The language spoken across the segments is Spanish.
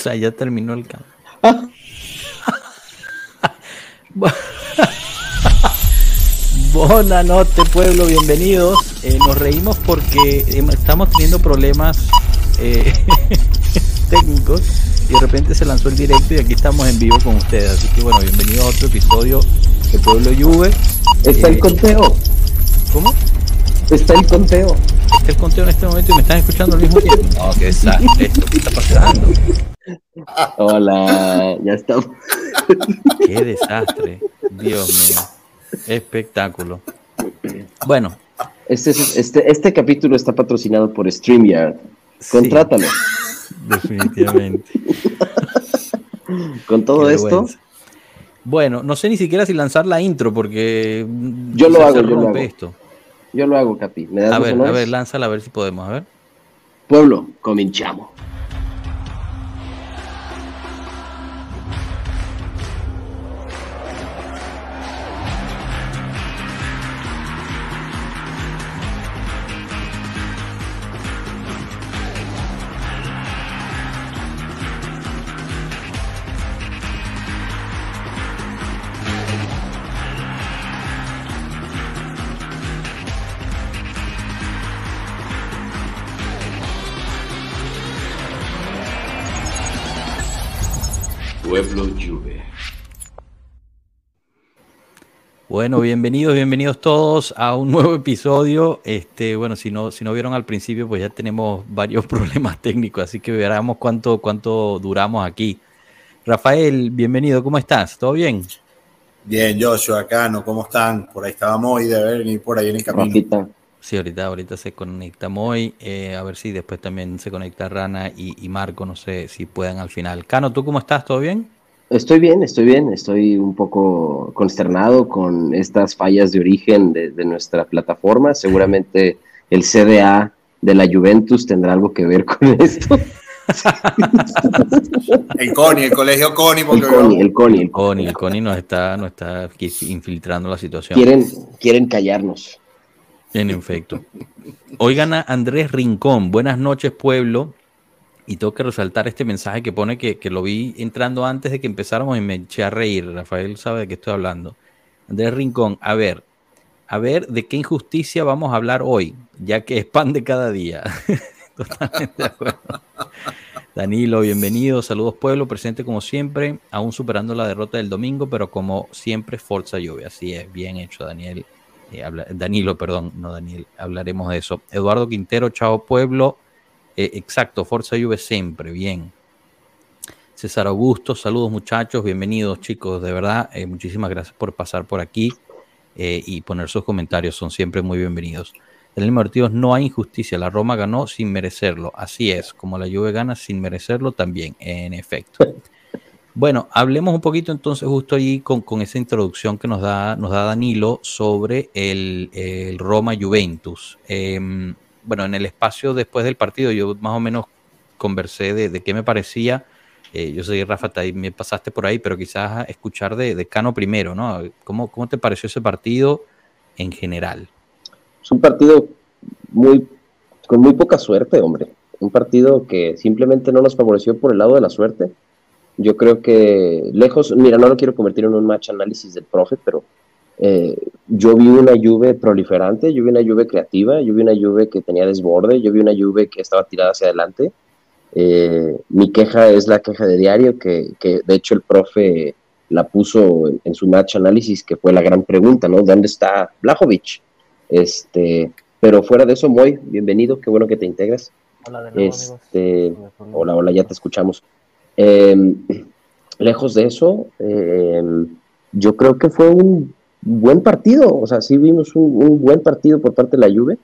sea, ya terminó el cambio. Buenas noches, pueblo, bienvenidos. Eh, nos reímos porque estamos teniendo problemas eh, técnicos y de repente se lanzó el directo y aquí estamos en vivo con ustedes. Así que bueno, bienvenidos a otro episodio de Pueblo Juve. Está el eh, conteo. ¿Cómo? Está el conteo. Está el conteo en este momento y me están escuchando al mismo tiempo. No, qué desastre esto, ¿qué está pasando? Hola, ya estamos. Qué desastre, Dios mío. Espectáculo. Bueno. Este, este, este capítulo está patrocinado por StreamYard. Contrátalo. definitivamente. Con todo esto. Bueno, no sé ni siquiera si lanzar la intro porque yo lo hago, yo lo hago. Esto. Yo lo hago, Capi. a ver, a ver, lánzala a ver si podemos, a ver. Pueblo, cominchamos. Bueno, bienvenidos, bienvenidos todos a un nuevo episodio. Este, bueno, si no, si no vieron al principio, pues ya tenemos varios problemas técnicos, así que veremos cuánto, cuánto duramos aquí. Rafael, bienvenido, ¿cómo estás? ¿Todo bien? Bien, Joshua, Cano, ¿cómo están? Por ahí estábamos hoy de ver por ahí en el camino. Sí, ahorita, ahorita se conecta Moy, eh, a ver si después también se conecta Rana y, y Marco, no sé si puedan al final. Cano, ¿tú cómo estás? ¿Todo bien? Estoy bien, estoy bien, estoy un poco consternado con estas fallas de origen de, nuestra plataforma. Seguramente el CDA de la Juventus tendrá algo que ver con esto. el CONI, el colegio CONI. el CONI, el CONI, el CONI. El CONI nos está, nos está infiltrando la situación. Quieren, quieren callarnos. En efecto. Oigan a Andrés Rincón. Buenas noches, pueblo y tengo que resaltar este mensaje que pone que, lo vi entrando antes de que empezáramos y me eché a reír. Rafael sabe de qué estoy hablando. Andrés Rincón, a ver, a ver de qué injusticia vamos a hablar hoy, ya que es de cada día. Totalmente de acuerdo. Danilo, bienvenido, saludos pueblo, presente como siempre, aún superando la derrota del domingo, pero como siempre, Forza Lluvia. Así es, bien hecho, Daniel. Eh, Danilo, perdón, no Daniel, hablaremos de eso. Eduardo Quintero, chao pueblo. Eh, exacto, Forza Juve siempre, bien. César Augusto, saludos muchachos, bienvenidos chicos, de verdad, eh, muchísimas gracias por pasar por aquí eh, y poner sus comentarios, son siempre muy bienvenidos. Daniel Martínez, no hay injusticia, la Roma ganó sin merecerlo, así es, como la Juve gana sin merecerlo también, en efecto. Bueno, hablemos un poquito entonces justo ahí con, esa introducción que nos da, nos da Danilo sobre el, el Roma Juventus. Em, bueno, en el espacio después del partido yo más o menos conversé de, qué me parecía. Eh, yo soy Rafa, me pasaste por ahí, pero quizás escuchar de, Cano primero, ¿no? ¿Cómo, ¿Cómo te pareció ese partido en general? Es un partido muy con muy poca suerte, hombre. Un partido que simplemente no nos favoreció por el lado de la suerte. Yo creo que lejos, mira, no lo quiero convertir en un match análisis del profe, pero eh, yo vi una lluvia proliferante, yo vi una lluvia creativa, yo vi una lluvia que tenía desborde, yo vi una lluvia que estaba tirada hacia adelante. Eh, mi queja es la queja de diario, que, que de hecho el profe la puso en, su match análisis, que fue la gran pregunta, ¿no? ¿Dónde está Blajovic? Este, pero fuera de eso, muy bienvenido, qué bueno que te integras. Hola, de nuevo, este, hola, hola, ya te escuchamos. Em, lejos de eso, em, yo creo que fue un buen partido, o sea, sí vimos un, buen partido por parte de la Juve.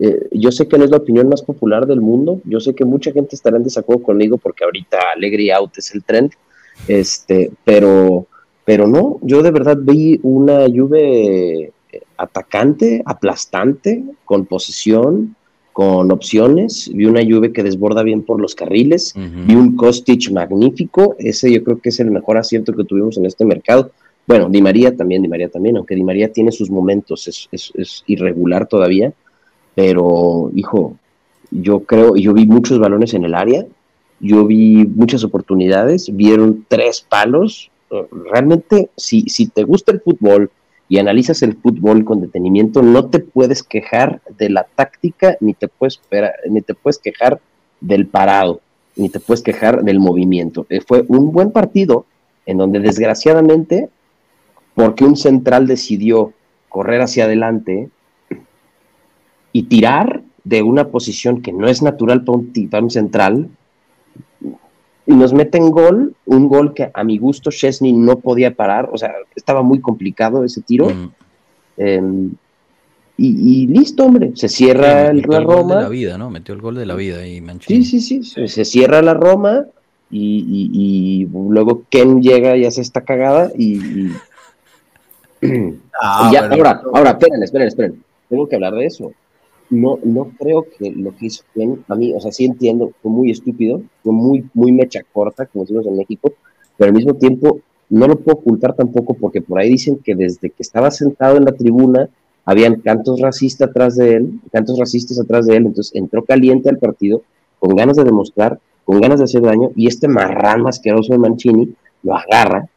Eh, yo sé que no es la opinión más popular del mundo, yo sé que mucha gente estará en desacuerdo conmigo porque ahorita Alegre Out es el trend, este, pero, pero no, yo de verdad vi una Juve atacante, aplastante, con posesión, con opciones, vi una Juve que desborda bien por los carriles, vi un Kostic magnífico, ese yo creo que es el mejor acierto que tuvimos en este mercado. Bueno, Di María también, Di María también, aunque Di María tiene sus momentos, es, irregular todavía, pero hijo, yo creo, yo vi muchos balones en el área yo vi muchas oportunidades, vieron tres palos. Realmente, si, si te gusta el fútbol y analizas el fútbol con detenimiento, no te puedes quejar de la táctica, ni te puedes, ni te puedes quejar del parado, ni te puedes quejar del movimiento. Eh, fue un buen partido en donde desgraciadamente, porque un central decidió correr hacia adelante y tirar de una posición que no es natural para un, central, y nos meten gol, un gol que a mi gusto Chesney no podía parar, o sea, estaba muy complicado ese tiro. Mm. Em, y, listo, hombre, se cierra el, la Roma. de la vida, ¿no? Metió el gol de la vida y Mancini. Sí, sí, sí, se, cierra la Roma y, luego Ken llega y hace esta cagada y... Ah, ya, ahora, ahora, esperen, esperen, esperen. Tengo que hablar de eso. No, no creo que lo que hizo Ken, a mí, o sea, sí entiendo, fue muy estúpido, fue muy, muy mecha corta, como decimos en México, pero al mismo tiempo no lo puedo ocultar tampoco porque por ahí dicen que desde que estaba sentado en la tribuna habían cantos racistas atrás de él, cantos racistas atrás de él, entonces entró caliente al partido, con ganas de demostrar, con ganas de hacer daño, y este marrano asqueroso de Mancini lo agarra,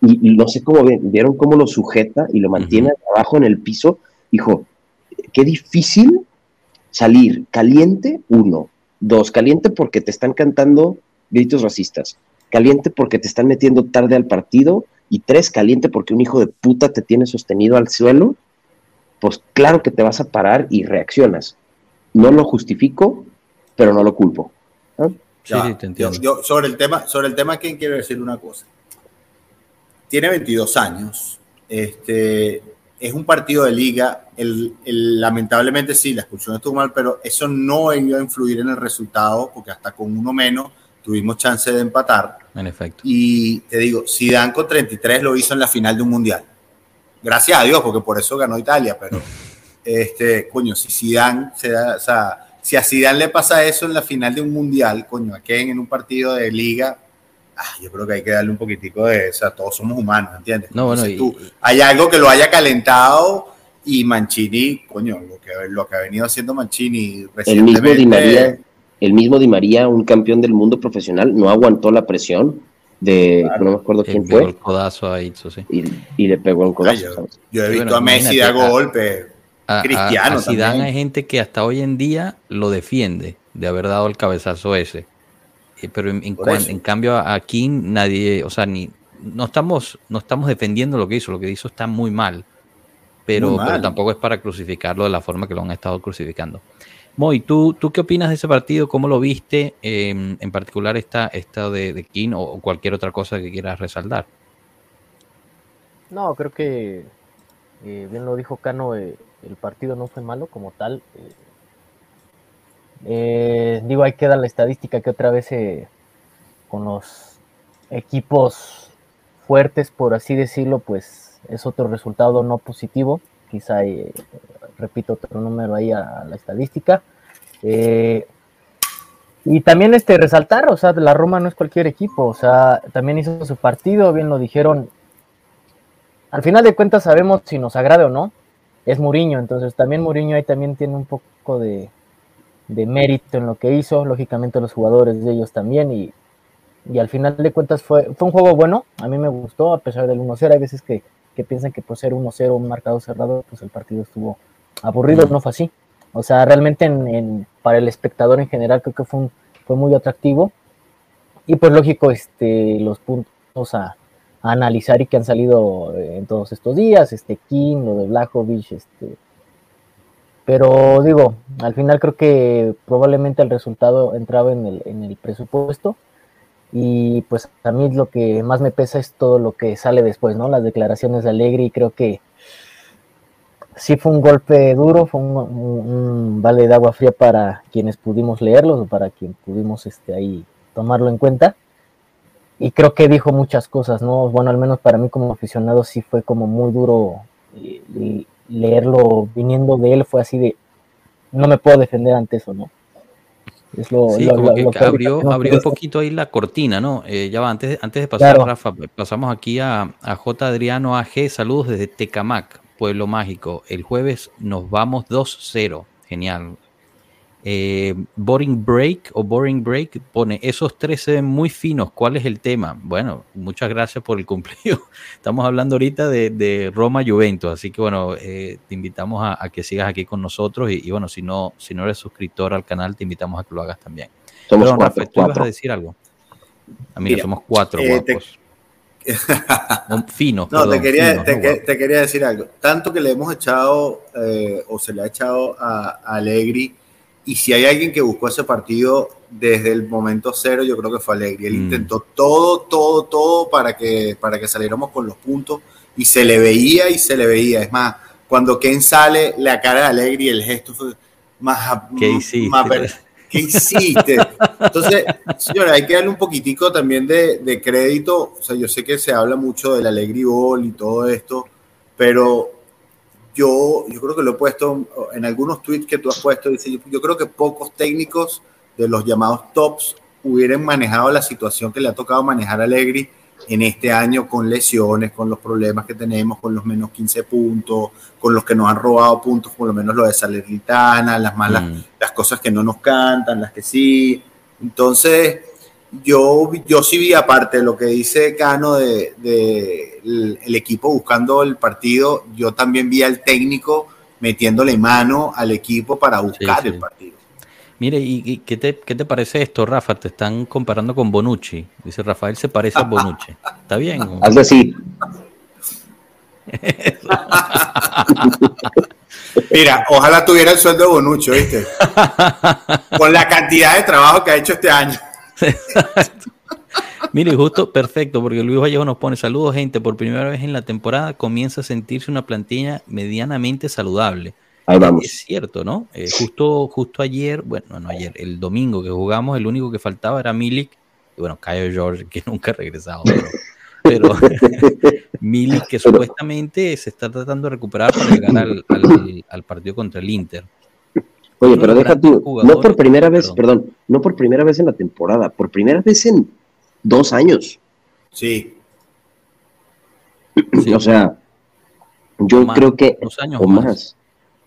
y, no sé cómo vieron cómo lo sujeta y lo mantiene abajo en el piso, dijo, qué difícil salir caliente, uno, dos, caliente porque te están cantando gritos racistas, caliente porque te están metiendo tarde al partido, y tres, caliente porque un hijo de puta te tiene sostenido al suelo pues claro que te vas a parar y reaccionas. No lo justifico, pero no lo culpo. Sí, te entiendo. Yo, sobre el tema, sobre el tema, ¿quién quiere decir una cosa? Tiene 22 años. Este, es un partido de liga. El, lamentablemente sí, la expulsión estuvo mal, pero eso no iba a influir en el resultado, porque hasta con uno menos tuvimos chance de empatar. En efecto. Y te digo, si Dan con 33 lo hizo en la final de un mundial gracias a Dios, porque por eso ganó Italia, pero este, coño, si Zidane se da, o sea, si a Zidane le pasa eso en la final de un mundial, coño, a Ken en un partido de liga, ah, yo creo que hay que darle un poquitico de, o sea, todos somos humanos, ¿entiendes? No, bueno, tú, hay algo que lo haya calentado y Mancini, coño, lo que, lo que ha venido haciendo Mancini recientemente. El mismo Di María, el mismo Di María, un campeón del mundo profesional, no aguantó la presión de no me acuerdo quién fue. El codazo a Itzo, sí. y, le pegó un codazo. yo, he visto a Messi dar golpe. Cristiano. A, hay gente que hasta hoy en día lo defiende de haber dado el cabezazo ese. Eh, pero en, en, cambio aquí nadie, o sea, ni no estamos, no estamos defendiendo lo que hizo, lo que hizo está muy mal. Pero, pero tampoco es para crucificarlo de la forma que lo han estado crucificando. Moy, ¿tú, ¿tú qué opinas de ese partido? ¿Cómo lo viste? Em, en particular esta, esta de, de King o, cualquier otra cosa que quieras resaltar. No, creo que eh, bien lo dijo Cano, eh, el partido no fue malo como tal. Eh, digo, hay que dar la estadística que otra vez con los equipos fuertes, por así decirlo, pues es otro resultado no positivo. Quizá repito otro número ahí a, la estadística. Eh, y también este resaltar, o sea, la Roma no es cualquier equipo, o sea, también hizo su partido, bien lo dijeron. Al final de cuentas sabemos si nos agrade o no. Es Muriño, entonces también Muriño ahí también tiene un poco de, mérito en lo que hizo, lógicamente los jugadores de ellos también, y, al final de cuentas fue, fue un juego bueno, a mí me gustó, a pesar del 1-0, hay veces que, que piensan que por ser 1-0 un marcado cerrado, pues el partido estuvo aburrido no fue así. O sea, realmente en, para el espectador en general creo que fue, fue muy atractivo. Y pues lógico, este, los puntos a, analizar y que han salido eh, en todos estos días, este King, lo de Blajovic, este. Pero digo, al final creo que probablemente el resultado entraba en el, en el presupuesto. Y pues a mí lo que más me pesa es todo lo que sale después, ¿no? Las declaraciones de Alegre y creo que sí fue un golpe duro, fue un, vale de agua fría para quienes pudimos leerlos o para quien pudimos este, ahí tomarlo en cuenta. Y creo que dijo muchas cosas, ¿no? Bueno, al menos para mí como aficionado sí fue como muy duro leerlo viniendo de él, fue así de, no me puedo defender ante eso, ¿no? Es lo, sí, como que, abrió, un poquito ahí la cortina, ¿no? Eh, ya va, antes, antes de pasar, Rafa, pasamos aquí a, a J. Adriano AG, saludos desde Tecamac. Pueblo Mágico. El jueves nos vamos 2-0. Genial. Eh, boring Break o Boring Break pone, esos tres se ven muy finos, ¿cuál es el tema? Bueno, muchas gracias por el cumplido. Estamos hablando ahorita de, Roma Juventus, así que bueno, eh, te invitamos a, que sigas aquí con nosotros y, bueno, si no, si no eres suscriptor al canal, te invitamos a que lo hagas también. Somos cuatro, ¿tú ibas a decir algo? A mí somos cuatro eh, guapos. finos. No, te, quería, te, quería decir algo. Tanto que le hemos echado, o se le ha echado a, a Allegri, y si hay alguien que buscó ese partido desde el momento cero, yo creo que fue Alegre. Él mm. intentó todo, todo, todo para que, para que saliéramos con los puntos y se le veía y se le veía. Es más, cuando Ken sale, la cara de Alegre y el gesto fue más... ¿Qué hiciste? ¿Qué hiciste? Entonces, señora, hay que darle un poquitico también de, de, crédito. O sea, yo sé que se habla mucho del Alegre Ball y todo esto, pero yo, yo creo que lo he puesto en algunos tweets que tú has puesto, dice, yo, creo que pocos técnicos de los llamados tops hubieran manejado la situación que le ha tocado manejar a Allegri en este año con lesiones, con los problemas que tenemos, con los menos 15 puntos, con los que nos han robado puntos, por lo menos lo de Salernitana, las malas, mm. las cosas que no nos cantan, las que sí. Entonces, yo, yo sí vi, aparte de lo que dice Cano de, el, equipo buscando el partido, yo también vi al técnico metiéndole mano al equipo para buscar el partido. Mire, ¿y, qué, te, qué, te, parece esto, Rafa? Te están comparando con Bonucci. Dice Rafael se parece a Bonucci. ¿Está bien? Algo así. Mira, ojalá tuviera el sueldo de Bonucci, ¿viste? Con la cantidad de trabajo que ha hecho este año. Mire, justo perfecto, porque Luis Vallejo nos pone saludos, gente. Por primera vez en la temporada comienza a sentirse una plantilla medianamente saludable. Ahí vamos. Es cierto, ¿no? Eh, justo, justo ayer, bueno, no ayer, el domingo que jugamos, el único que faltaba era Milik. Y bueno, Caio George, que nunca ha regresado. Pero, Milik, que supuestamente se está tratando de recuperar para llegar al, al partido contra el Inter. Oye, pero deja tú, no por primera vez, perdón. No por primera vez en la temporada, por primera vez en dos años. Sí. O sea, yo creo que dos años o más.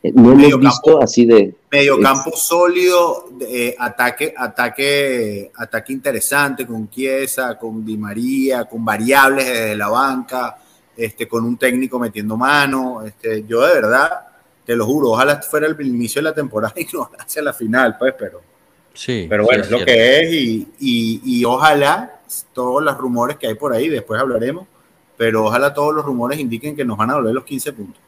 Eh, no hemos visto así de medio campo sólido, eh, ataque, ataque, ataque interesante con Chiesa, con Di María, con variables desde la banca, este, con un técnico metiendo mano. Este, yo de verdad te lo juro, ojalá fuera el inicio de la temporada y no hacia la final, pues, pero. Sí. Pero bueno, es, lo que es y, y, ojalá todos los rumores que hay por ahí, después hablaremos, pero ojalá todos los rumores indiquen que nos van a volver los 15 puntos.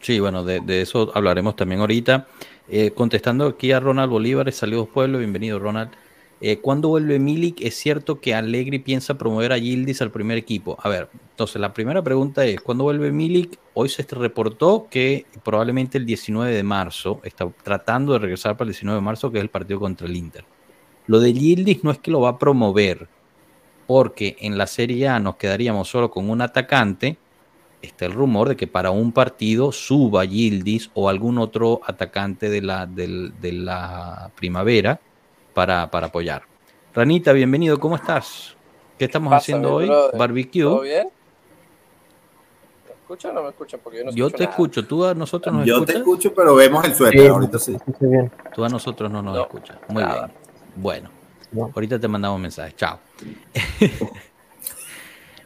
Sí, bueno, de, eso hablaremos también ahorita. Eh, contestando aquí a Ronald Bolívar, saludos pueblo, bienvenido Ronald. Eh, ¿Cuándo vuelve Milik? Es cierto que Allegri piensa promover a Gildis al primer equipo. A ver, entonces la primera pregunta es, ¿cuándo vuelve Milik? Hoy se reportó que probablemente el 19 de marzo, está tratando de regresar para el 19 de marzo, que es el partido contra el Inter. Lo de Gildis no es que lo va a promover, porque en la Serie A nos quedaríamos solo con un atacante. Está el rumor de que para un partido suba Gildis o algún otro atacante de la, de la primavera para, apoyar. Ranita, bienvenido, ¿cómo estás? ¿Qué estamos haciendo hoy? Barbecue. ¿Todo bien? ¿Me escuchan o no me escuchan? Porque yo no Yo te escucho, tú a nosotros nos Yo te escucho, pero vemos el suéter ahorita sí. Tú a nosotros no nos escuchas. Muy bien. Bueno, ahorita te mandamos mensajes. Chao.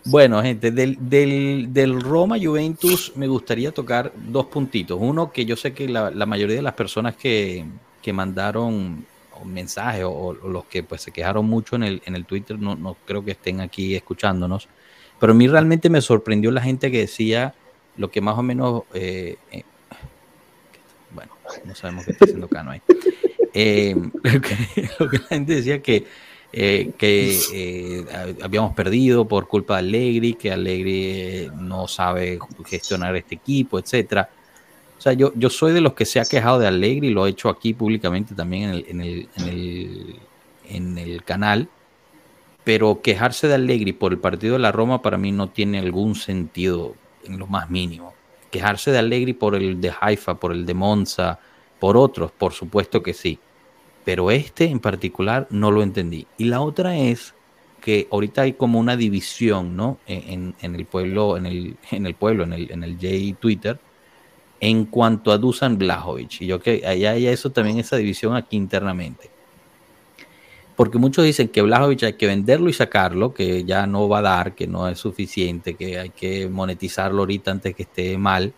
Bueno, gente, del, del, del, Roma Juventus me gustaría tocar dos puntitos. Uno, que yo sé que la, la mayoría de las personas que, que mandaron mensajes o, los que pues se quejaron mucho en el, en el Twitter no, no creo que estén aquí escuchándonos. Pero a mí realmente me sorprendió la gente que decía lo que más o menos... Eh, eh, bueno, no sabemos qué está haciendo Cano ahí. Eh, lo, que, la gente decía que, que habíamos perdido por culpa de Allegri, que Allegri no sabe gestionar este equipo, etcétera. O sea, yo, yo soy de los que se ha quejado de Allegri, lo he hecho aquí públicamente también en el, en el, en el, en el canal, pero quejarse de Allegri por el partido de la Roma para mí no tiene algún sentido en lo más mínimo. Quejarse de Allegri por el de Haifa, por el de Monza, por otros, por supuesto que sí. Pero este en particular no lo entendí. Y la otra es que ahorita hay como una división, ¿no? En, en el pueblo, en el, en el pueblo, en el, en el J Twitter, en cuanto a Dusan Blajovic. Y yo que allá hay eso también, esa división aquí internamente. Porque muchos dicen que Blajovic hay que venderlo y sacarlo, que ya no va a dar, que no es suficiente, que hay que monetizarlo ahorita antes que esté mal.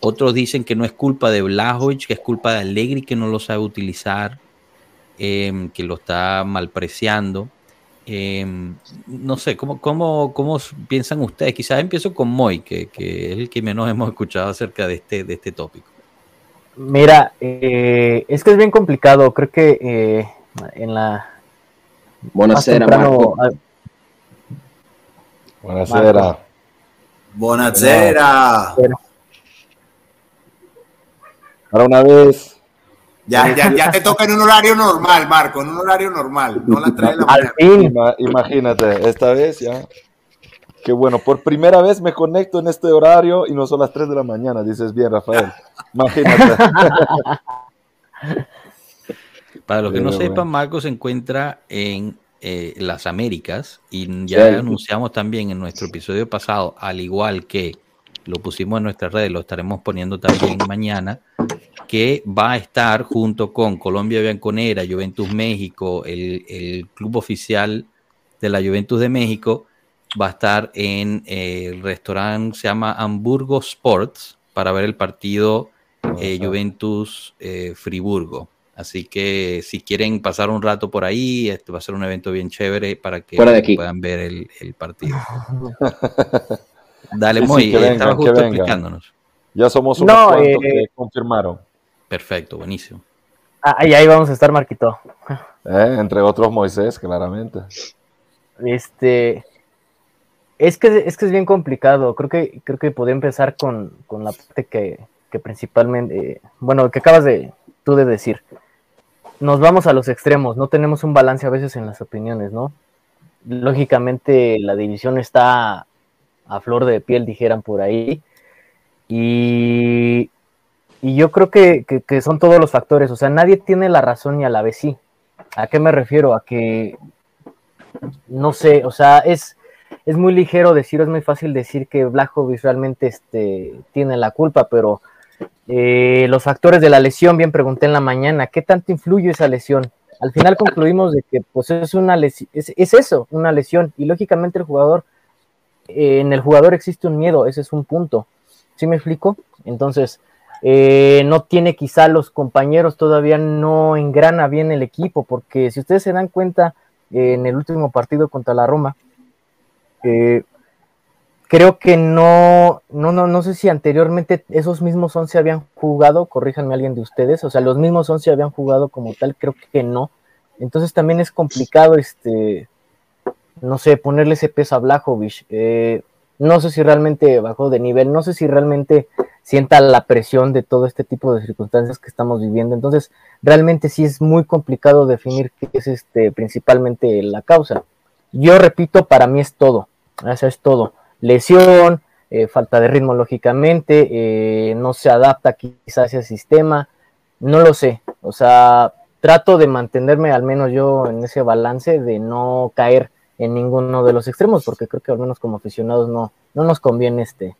Otros dicen que no es culpa de Blajovic, que es culpa de Allegri que no lo sabe utilizar, em, que lo está malpreciando. Em, no sé, ¿cómo, cómo, cómo piensan ustedes? Quizás empiezo con Moy, que, que, es el que menos hemos escuchado acerca de este, de este tópico. Mira, eh, es que es bien complicado. Creo que eh, en la. Buonasera, Marco. Buonasera. Buonasera. Ahora una vez ya, ya, ya te toca en un horario normal, Marco, en un horario normal, no la trae la Imagínate, esta vez ya. Qué bueno, por primera vez me conecto en este horario y no son las 3 de la mañana, dices bien, Rafael. Imagínate. Para los que no sepan, Marco se encuentra en eh, las Américas y ya anunciamos también en nuestro episodio pasado, al igual que lo pusimos en nuestras redes, lo estaremos poniendo también mañana, que va a estar junto con Colombia Bianconera, Juventus México, el, club oficial de la Juventus de México, va a estar en eh, el restaurante, se llama Hamburgo Sports, para ver el partido eh, Juventus eh, Friburgo. Así que si quieren pasar un rato por ahí, este va a ser un evento bien chévere para que puedan ver el, el partido. Dale, muy, bien. estaba justo explicándonos. Ya somos unos no, cuantos que confirmaron. Perfecto, buenísimo. Ahí, ahí vamos a estar, Marquito. Eh, entre otros Moisés, claramente. Este. Es que, es que es bien complicado. Creo que, creo que podría empezar con, la parte que, principalmente. bueno, que acabas de tú de decir. Nos vamos a los extremos, no tenemos un balance a veces en las opiniones, ¿no? Lógicamente la división está a flor de piel, dijeran por ahí. Y, y yo creo que, son todos los factores, o sea, nadie tiene la razón y a la vez sí. ¿A qué me refiero? A que, no sé, o sea, es, es muy ligero decir, es muy fácil decir que Blajovic realmente este, tiene la culpa, pero eh, los factores de la lesión, bien pregunté en la mañana, ¿qué tanto influye esa lesión? Al final concluimos de que pues es una lesión, es, es, eso, una lesión, y lógicamente el jugador eh, en el jugador existe un miedo, ese es un punto. ¿Sí me explico? Entonces, eh, no tiene quizá los compañeros, todavía no engrana bien el equipo, porque si ustedes se dan cuenta, eh, en el último partido contra la Roma, creo que no, no, no, no sé si anteriormente esos mismos 11 habían jugado, corríjanme alguien de ustedes, o sea, los mismos 11 habían jugado como tal, creo que no. Entonces también es complicado este no sé, ponerle ese peso a Blajovic. Eh, no sé si realmente bajó de nivel, no sé si realmente sienta la presión de todo este tipo de circunstancias que estamos viviendo. Entonces, realmente sí es muy complicado definir qué es este principalmente la causa. Yo repito, para mí es todo. Eso es todo. Lesión, eh, falta de ritmo lógicamente, eh, no se adapta quizás ese sistema, no lo sé. O sea, trato de mantenerme al menos yo en ese balance de no caer en ninguno de los extremos, porque creo que al menos como aficionados no, no nos conviene este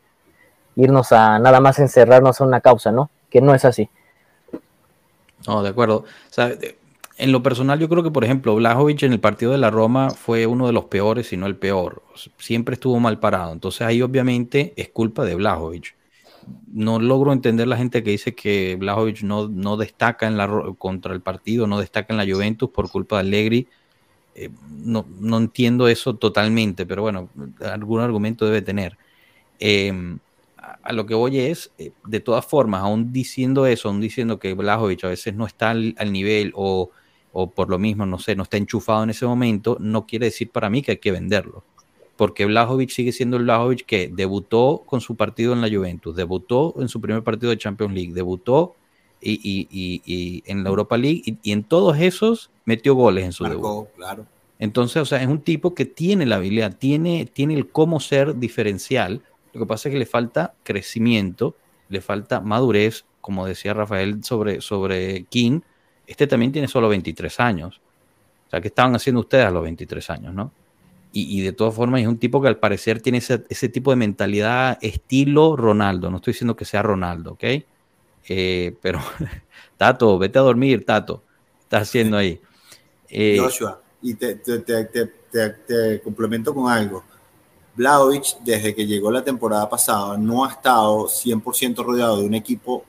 irnos a nada más encerrarnos a una causa, ¿no? Que no es así. No, de acuerdo. en lo personal, yo creo que, por ejemplo, Blajovic en el partido de la Roma fue uno de los peores, si no el peor. Siempre estuvo mal parado. Entonces ahí obviamente es culpa de Blajovic. No logro entender la gente que dice que Blajovic no, no destaca en la, contra el partido, no destaca en la Juventus por culpa de Allegri eh, no, no, entiendo eso totalmente, pero bueno, algún argumento debe tener. Em, a, lo que voy es, eh, de todas formas, aún diciendo eso, aún diciendo que Blajovic a veces no está al, nivel o, o, por lo mismo, no sé, no está enchufado en ese momento, no quiere decir para mí que hay que venderlo. Porque Blajovic sigue siendo el Blajovic que debutó con su partido en la Juventus, debutó en su primer partido de Champions League, debutó y, en la Europa League y, en todos esos metió goles en su debut. Claro. Entonces, o sea, es un tipo que tiene la habilidad, tiene, tiene el cómo ser diferencial. Lo que pasa es que le falta crecimiento, le falta madurez, como decía Rafael sobre, sobre King. Este también tiene solo 23 años. O sea, ¿qué estaban haciendo ustedes a los 23 años, no? Y, de todas formas es un tipo que al parecer tiene ese, ese, tipo de mentalidad estilo Ronaldo. No estoy diciendo que sea Ronaldo, ¿ok? Eh, pero, Tato, vete a dormir, Tato. Estás haciendo ahí. Eh, Joshua, y te, complemento con algo. Blaovic, desde que llegó la temporada pasada, no ha estado 100% rodeado de un equipo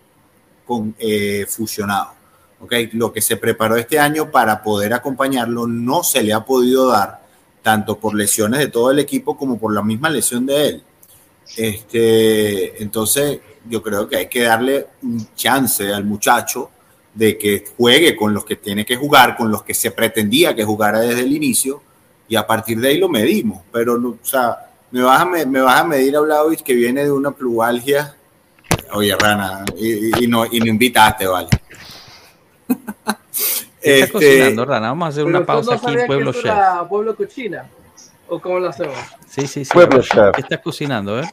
con, eh, fusionado. ¿okay? Lo que se preparó este año para poder acompañarlo no se le ha podido dar, tanto por lesiones de todo el equipo como por la misma lesión de él. Este, entonces, yo creo que hay que darle un chance al muchacho de que juegue con los que tiene que jugar, con los que se pretendía que jugara desde el inicio, y a partir de ahí lo medimos. Pero, o sea, me vas a, me, vas a medir a Vlaovic que viene de una plugalgia. Oye, Rana, y, no, y no invitaste, vale. ¿Qué estás este, cocinando, Rana? Vamos a hacer una pausa aquí en Pueblo Chef. Pueblo Cochina? ¿O cómo lo hacemos? Sí, sí, sí. Pueblo Chef. ¿Qué estás cocinando, eh?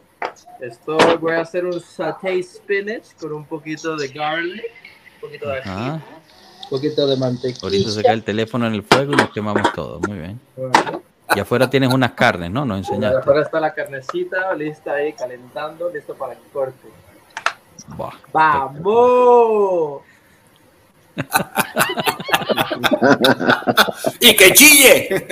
Esto voy a hacer un saté spinach con un poquito de garlic, un poquito de ají, un poquito de mantequilla. Ahorita se cae el teléfono en el fuego y nos quemamos todo. Muy bien. Y afuera tienes unas carnes, ¿no? Nos enseñaste. afuera está la carnecita lista ahí calentando, listo para que corte. ¡Vamos! ¡Y que chille!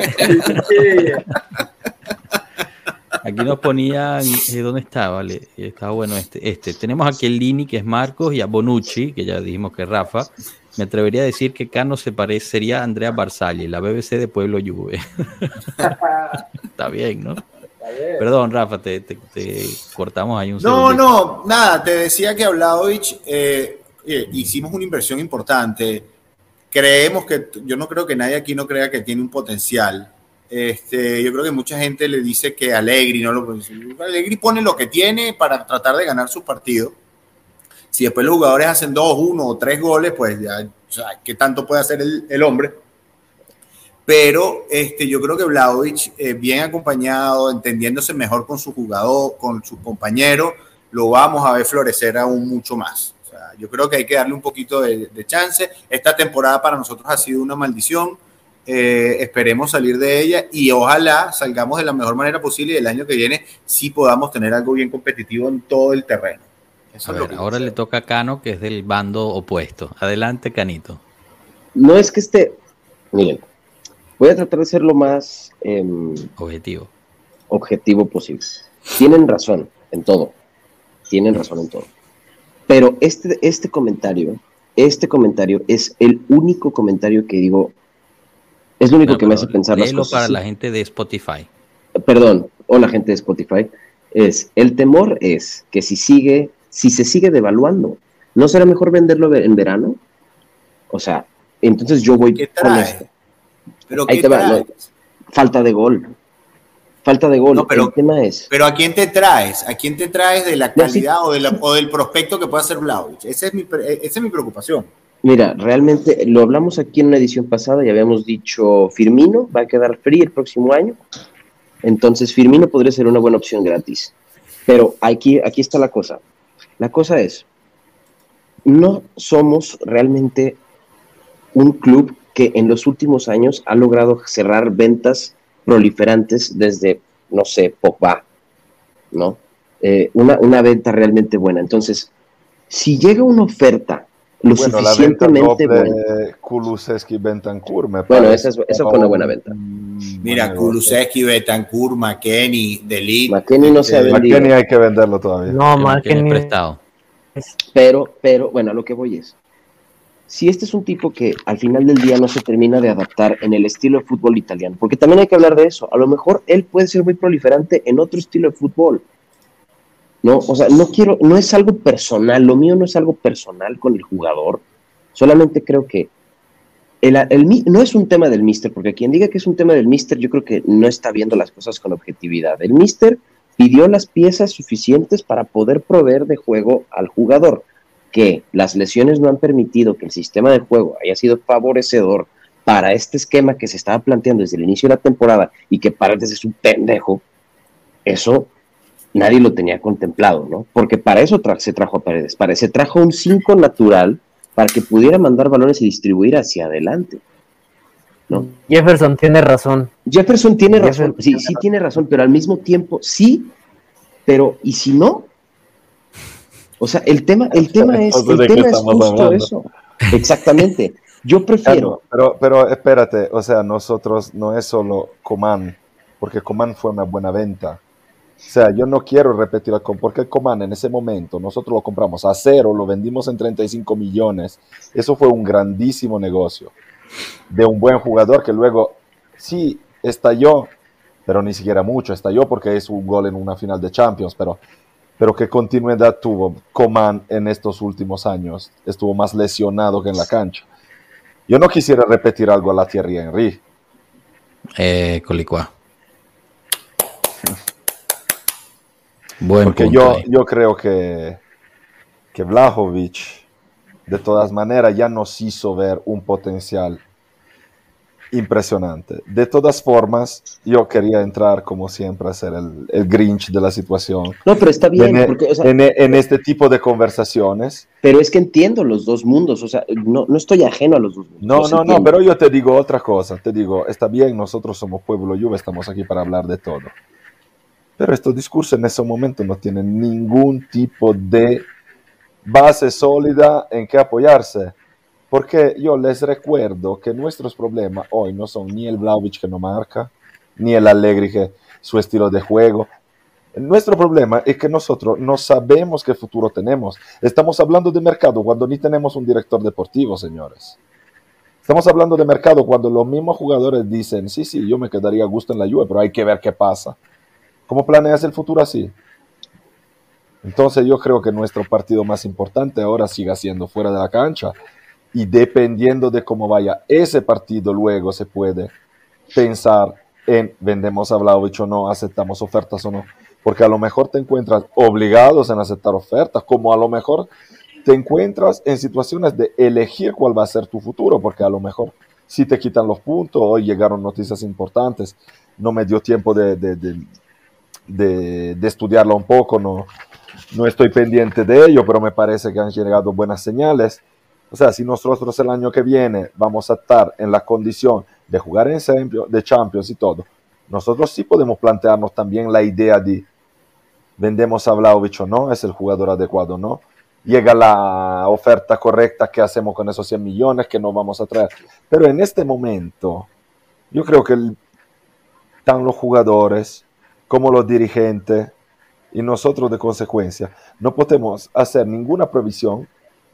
Aquí nos ponían, eh, ¿dónde está? Vale, estaba bueno este. Este. Tenemos aquí el Lini, que es Marcos, y a Bonucci, que ya dijimos que es Rafa. Me atrevería a decir que Cano se parecería a Andrea Barzagli, la BBC de Pueblo Juve. está bien, ¿no? Perdón, Rafa, te, cortamos ahí un No, no, nada, te decía que Habladovich eh, eh, hicimos una inversión importante. Creemos que, yo no creo que nadie aquí no crea que tiene un potencial. Este, yo creo que mucha gente le dice que Allegri no lo Allegri pone lo que tiene para tratar de ganar su partido. Si después los jugadores hacen dos, uno o tres goles, pues ya, ¿qué tanto puede hacer el, hombre? Pero este, yo creo que Vlaovic, eh, bien acompañado, entendiéndose mejor con su jugador, con su compañero, lo vamos a ver florecer aún mucho más. Yo creo que hay que darle un poquito de, de chance. Esta temporada para nosotros ha sido una maldición eh, esperemos salir de ella y ojalá salgamos de la mejor manera posible y el año que viene sí podamos tener algo bien competitivo en todo el terreno. ahora le toca a Cano, que es del bando opuesto. Adelante, Canito. No es que esté, miren, voy a tratar de ser lo más em, objetivo. objetivo posible. Tienen razón en todo, tienen razón en todo. Pero este, este comentario, este comentario es el único comentario que digo, es lo único que me hace pensar las cosas. para la gente de Spotify. Perdón, o la gente de Spotify. Es, el temor es que si sigue, si se sigue devaluando, ¿no será mejor venderlo en verano? O sea, entonces yo voy con esto. ¿Pero Ahí te va, falta de gol. Falta de gol. pero, el tema es. Pero ¿a quién te traes? ¿A quién te traes de la calidad o, de o, del prospecto que pueda hacer Vlaovic? Esa es mi, esa es mi preocupación. Mira, realmente lo hablamos aquí en una edición pasada y habíamos dicho Firmino va a quedar free el próximo año. Entonces Firmino podría ser una buena opción gratis. Pero aquí, aquí está la cosa. La cosa es, no somos realmente un club que en los últimos años ha logrado cerrar ventas proliferantes desde, no sé, Pogba, ¿no? Eh, una, una venta realmente buena. Entonces, si llega una oferta lo bueno, suficientemente la venta bueno. Kulusevski Bentancur, me Bueno, esa, esa fue una buena venta. Mira, Kulusevski, Bentancur, McKenny, Delit. McKenny no se ha vendido. McKenny hay que venderlo todavía. No, McKenny prestado. Pero, pero, bueno, lo que voy es, si este es un tipo que al final del día no se termina de adaptar en el estilo de fútbol italiano, porque también hay que hablar de eso, a lo mejor él puede ser muy proliferante en otro estilo de fútbol, ¿no? O sea, no quiero, no es algo personal, lo mío no es algo personal con el jugador, solamente creo que el, no es un tema del mister, porque quien diga que es un tema del mister, yo creo que no está viendo las cosas con objetividad. El mister pidió las piezas suficientes para poder proveer de juego al jugador, que las lesiones no han permitido que el sistema de juego haya sido favorecedor para este esquema que se estaba planteando desde el inicio de la temporada y que parece ser un pendejo, eso nadie lo tenía contemplado, ¿no? Porque para eso se trajo a Paredes, para se trajo un 5 natural para que pudiera mandar balones y distribuir hacia adelante. ¿no? Jefferson tiene razón. Jefferson tiene razón, sí, sí tiene razón, pero al mismo tiempo sí, pero ¿y si no? O sea, el tema, el tema es, el tema es justo eso. Exactamente. Yo prefiero. Pero, pero espérate, o sea, nosotros no es solo Coman, porque Coman fue una buena venta. O sea, yo no quiero repetir porque Coman en ese momento nosotros lo compramos a cero, lo vendimos en 35 millones. Eso fue un grandísimo negocio de un buen jugador que luego sí estalló, pero ni siquiera mucho, estalló porque es un gol en una final de Champions, pero, pero qué continuidad tuvo Coman en estos últimos años. Estuvo más lesionado que en la cancha. Yo no quisiera repetir algo a la Thierry Henry. Eh, Colicua. Buen Porque yo, yo creo que, que Vlahovic, de todas maneras, ya nos hizo ver un potencial impresionante. De todas formas, yo quería entrar, como siempre, a ser el, el Grinch de la situación. No, pero está bien. En, porque, en, este tipo de conversaciones. Pero es que entiendo los dos mundos, o sea, no, no estoy ajeno a los dos mundos. No, no, no, pero yo te digo otra cosa. Te digo, está bien, nosotros somos pueblo Juve, estamos aquí para hablar de todo. Pero estos discursos en ese momento no tienen ningún tipo de base sólida en que apoyarse porque yo les recuerdo que nuestros problemas hoy no son ni el Blauvich que no marca, ni el Allegri que su estilo de juego. Nuestro problema es que nosotros no sabemos qué futuro tenemos. Estamos hablando de mercado cuando ni tenemos un director deportivo, señores. Estamos hablando de mercado cuando los mismos jugadores dicen, sí, sí, yo me quedaría a gusto en la Juve, pero hay que ver qué pasa. ¿Cómo planeas el futuro así? Entonces yo creo que nuestro partido más importante ahora siga siendo fuera de la cancha y dependiendo de cómo vaya ese partido, luego se puede pensar en vendemos a Vlaovic o no, aceptamos ofertas o no, porque a lo mejor te encuentras obligados en aceptar ofertas, como a lo mejor te encuentras en situaciones de elegir cuál va a ser tu futuro, porque a lo mejor si te quitan los puntos, hoy llegaron noticias importantes, no me dio tiempo de, de, de, de estudiarla un poco, no, no estoy pendiente de ello, pero me parece que han llegado buenas señales o sea, si nosotros el año que viene vamos a estar en la condición de jugar en de Champions y todo, nosotros sí podemos plantearnos también la idea de vendemos a Vlaovic o no, es el jugador adecuado no, llega la oferta correcta, ¿qué hacemos con esos 100 millones que no vamos a traer? Pero en este momento, yo creo que están los jugadores como los dirigentes y nosotros de consecuencia no podemos hacer ninguna previsión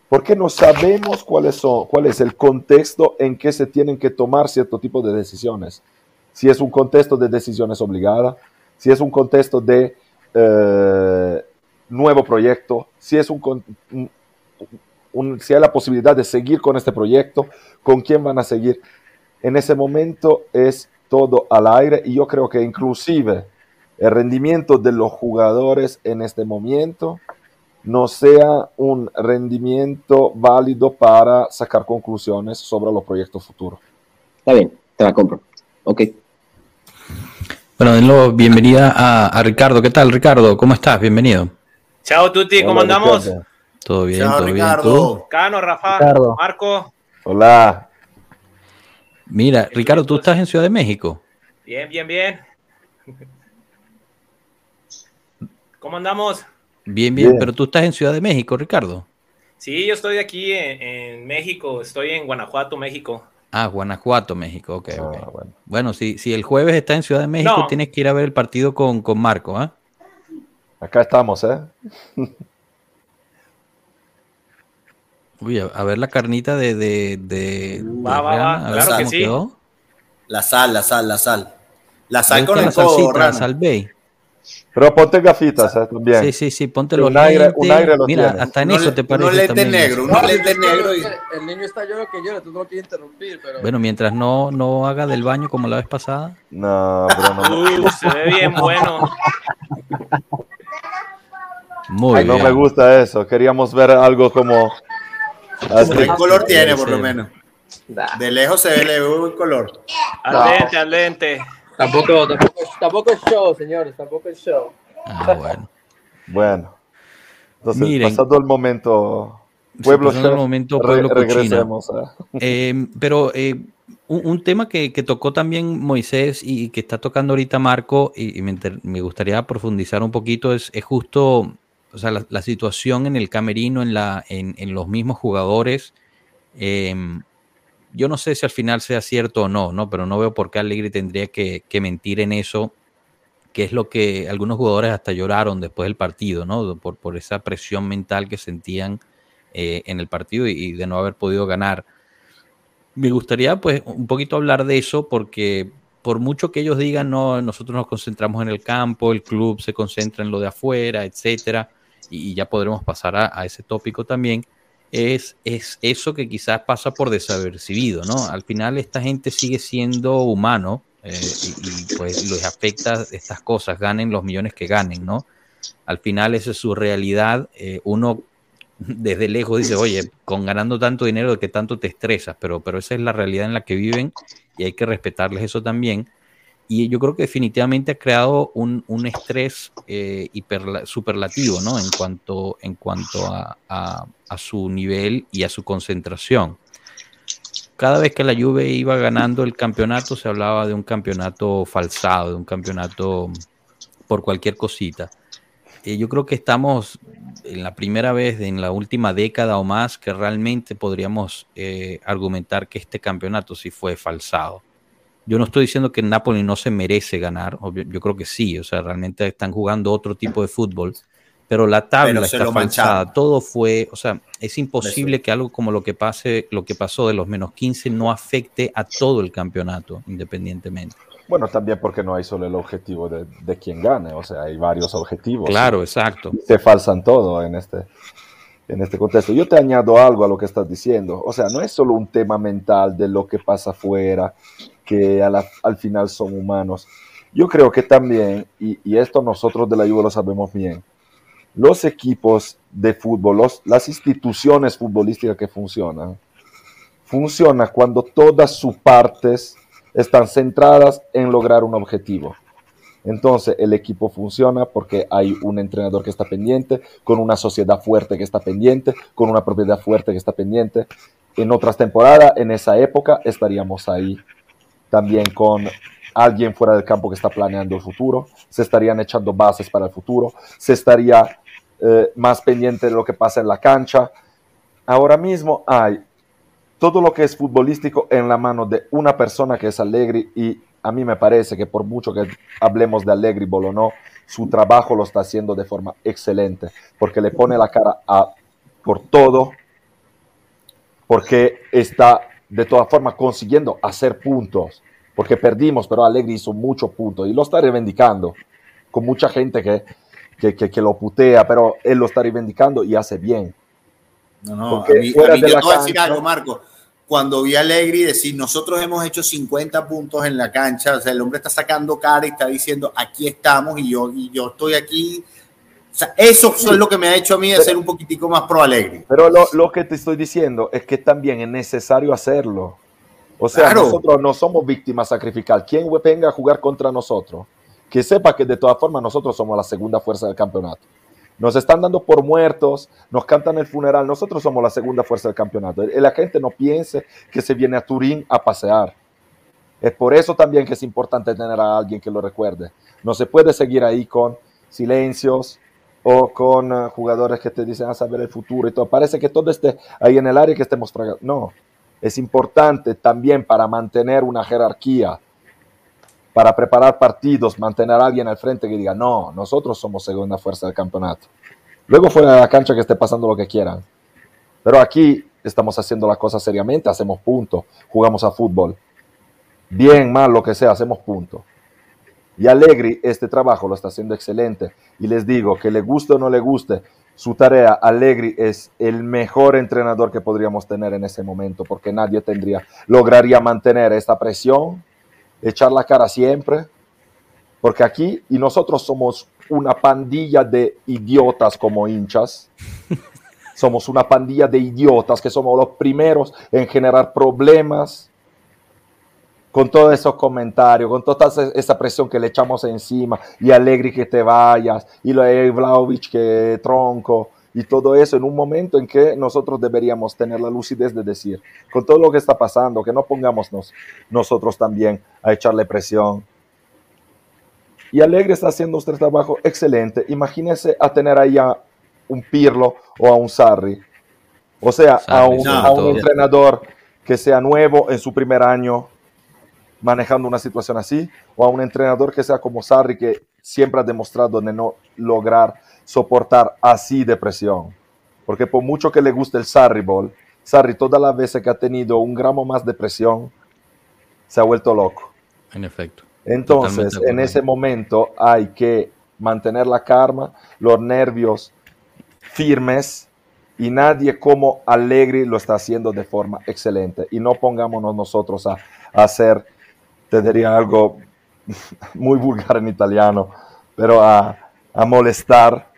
porque no sabemos cuáles son, cuál es el contexto en que se tienen que tomar cierto tipo de decisiones. Si es un contexto de decisiones obligadas, si es un contexto de eh, nuevo proyecto, si, es un, si hay la posibilidad de seguir con este proyecto, con quién van a seguir. En ese momento es todo al aire y yo creo que inclusive el rendimiento de los jugadores en este momento no sea un rendimiento válido para sacar conclusiones sobre los proyectos futuros. Está bien, te la compro. Ok. Bueno, denlo bienvenida a, Ricardo. ¿Qué tal, Ricardo? ¿Cómo estás? Bienvenido. Chao, Tuti, ¿cómo andamos? Todo bien, Chao, todo Ricardo. bien. Cano, Rafa, Marco. Hola. Mira, Ricardo, ¿tú estás en Ciudad de México? Bien, bien, bien. ¿Cómo andamos? Bien, bien, pero tú estás en Ciudad de México, Ricardo. Sí, yo estoy aquí en, México, estoy en Guanajuato, México. Ah, Guanajuato, México, ok. Ah, bueno, si, si el jueves está en Ciudad de México, tienes que ir a ver el partido con, con Marco, ¿ah? Acá estamos, ¿eh? Uy, a, ver la carnita de... de, de va, va, va, claro que sí. La sal, la sal, la sal. La sal con el codo, La sal Bay. Pero ponte gafitas ¿eh? también. Sí, sí, sí, ponte los un aire, un aire lo Mira, hasta en eso te parece. Un lente negro, un lente negro. Y... El niño está llorando que llora, tú no quieres interrumpir. Pero... Bueno, mientras no, no haga del baño como la vez pasada. No, pero no. Uy, se ve bien bueno. Muy bien. No me gusta eso. Queríamos ver algo como. ¿Qué color tiene, por lo menos? De lejos se ve el color. Al lente, al lente. Tampoco, tampoco, es show, señores, tampoco es show. Ah, bueno. bueno. Entonces, pasando el momento pueblo, el momento pueblo regresemos. Eh, pero eh, un, tema que, que, tocó también Moisés y que está tocando ahorita Marco, y, me, me, gustaría profundizar un poquito, es, es justo o sea, la, situación en el camerino, en, la, en, en los mismos jugadores, em, yo no sé si al final sea cierto o no, ¿no? Pero no veo por qué Alegre tendría que, mentir en eso, que es lo que algunos jugadores hasta lloraron después del partido, ¿no? Por, por esa presión mental que sentían eh, en el partido y, de no haber podido ganar. Me gustaría, pues, un poquito hablar de eso porque por mucho que ellos digan, no, nosotros nos concentramos en el campo, el club se concentra en lo de afuera, etcétera, y, ya podremos pasar a, ese tópico también, es, es, eso que quizás pasa por desapercibido, ¿no? Al final esta gente sigue siendo humano eh, y, pues les afecta estas cosas, ganen los millones que ganen, ¿no? Al final esa es su realidad, eh, uno desde lejos dice, oye, con ganando tanto dinero de que tanto te estresas, pero, pero esa es la realidad en la que viven y hay que respetarles eso también. Y yo creo que definitivamente ha creado un, un estrés eh, superlativo, ¿no? En cuanto, en cuanto a, a, su nivel y a su concentración. Cada vez que la Juve iba ganando el campeonato, se hablaba de un campeonato falsado, de un campeonato por cualquier cosita. Eh, yo creo que estamos en la primera vez en la última década o más que realmente podríamos eh, argumentar que este campeonato sí fue falsado. Yo no estoy diciendo que Napoli no se merece ganar, yo creo que sí, o sea, realmente están jugando otro tipo de fútbol, pero la tabla está falsada, todo fue, o sea, es imposible que algo como lo que pase, lo que pasó de los menos 15 no afecte a todo el campeonato independientemente. Bueno, también porque no hay solo el objetivo de, de quien gane, o sea, hay varios objetivos. Claro, exacto. Se falsan todo en este, en este contexto. Yo te añado algo a lo que estás diciendo. O sea, no es solo un tema mental de lo que pasa afuera, que al final son humanos. Yo creo que también, y, y esto nosotros de la Juve lo sabemos bien, los equipos de fútbol, los, las instituciones futbolísticas que funcionan, funcionan cuando todas sus partes están centradas en lograr un objetivo. Entonces el equipo funciona porque hay un entrenador que está pendiente, con una sociedad fuerte que está pendiente, con una propiedad fuerte que está pendiente. En otras temporadas, en esa época, estaríamos ahí también con alguien fuera del campo que está planeando el futuro, se estarían echando bases para el futuro, se estaría eh, más pendiente de lo que pasa en la cancha. Ahora mismo hay todo lo que es futbolístico en la mano de una persona que es Allegri y a mí me parece que por mucho que hablemos de Allegri Bolonó, su trabajo lo está haciendo de forma excelente, porque le pone la cara a, por todo, porque está de todas formas consiguiendo hacer puntos, porque perdimos, pero Allegri hizo muchos puntos y lo está reivindicando con mucha gente que, que, que, lo putea, pero él lo está reivindicando y hace bien. No, no, a mí, yo te voy a decir algo, Marco. Cuando vi a Allegri decir, nosotros hemos hecho 50 puntos en la cancha, o sea, el hombre está sacando cara y está diciendo, aquí estamos y yo, y yo estoy aquí. O sea, eso es lo que me ha hecho a mí de ser un poquitico más pro Allegri. Pero lo, lo, que te estoy diciendo es que también es necesario hacerlo. O sea, nosotros no somos víctimas sacrificales. Quien venga a jugar contra nosotros, que sepa que de todas formas nosotros somos la segunda fuerza del campeonato. Nos están dando por muertos, nos cantan el funeral. Nosotros somos la segunda fuerza del campeonato. La gente no piense que se viene a Turín a pasear. Es por eso también que es importante tener a alguien que lo recuerde. No se puede seguir ahí con silencios o con uh, jugadores que te dicen a saber el futuro y todo. Parece que todo esté ahí en el área que estemos fragando. No, es importante también para mantener una jerarquía para preparar partidos, mantener a alguien al frente que diga, no, nosotros somos segunda fuerza del campeonato. Luego fuera de la cancha que esté pasando lo que quieran. Pero aquí estamos haciendo las cosas seriamente, hacemos puntos, jugamos a fútbol. Bien, mal, lo que sea, hacemos puntos. Y Allegri este trabajo lo está haciendo excelente. Y les digo, que le guste o no le guste su tarea, Allegri es el mejor entrenador que podríamos tener en ese momento, porque nadie tendría, lograría mantener esta presión echar la cara siempre, porque aquí y nosotros somos una pandilla de idiotas como hinchas. Somos una pandilla de idiotas que somos los primeros en generar problemas con todos esos comentarios, con toda esa presión que le echamos encima, y Alegri que te vayas, y Vlaovic que tronco, y todo eso en un momento en que nosotros deberíamos tener la lucidez de decir, con todo lo que está pasando, que no pongamos nosotros también a echarle presión. Y Alegre está haciendo usted trabajo excelente. Imagínese a tener ahí a un Pirlo o a un Sarri. O sea, a un, a un entrenador que sea nuevo en su primer año manejando una situación así, o a un entrenador que sea como Sarri, que siempre ha demostrado de no lograr soportar así de presión. Porque por mucho que le guste el Sarri Ball, Sarri todas las veces que ha tenido un gramo más de presión, se ha vuelto loco. En efecto. Entonces, en ese momento hay que mantener la calma, los nervios firmes y nadie como Allegri lo está haciendo de forma excelente. Y no pongámonos nosotros a, hacer, te diría algo muy vulgar en italiano, pero a, molestar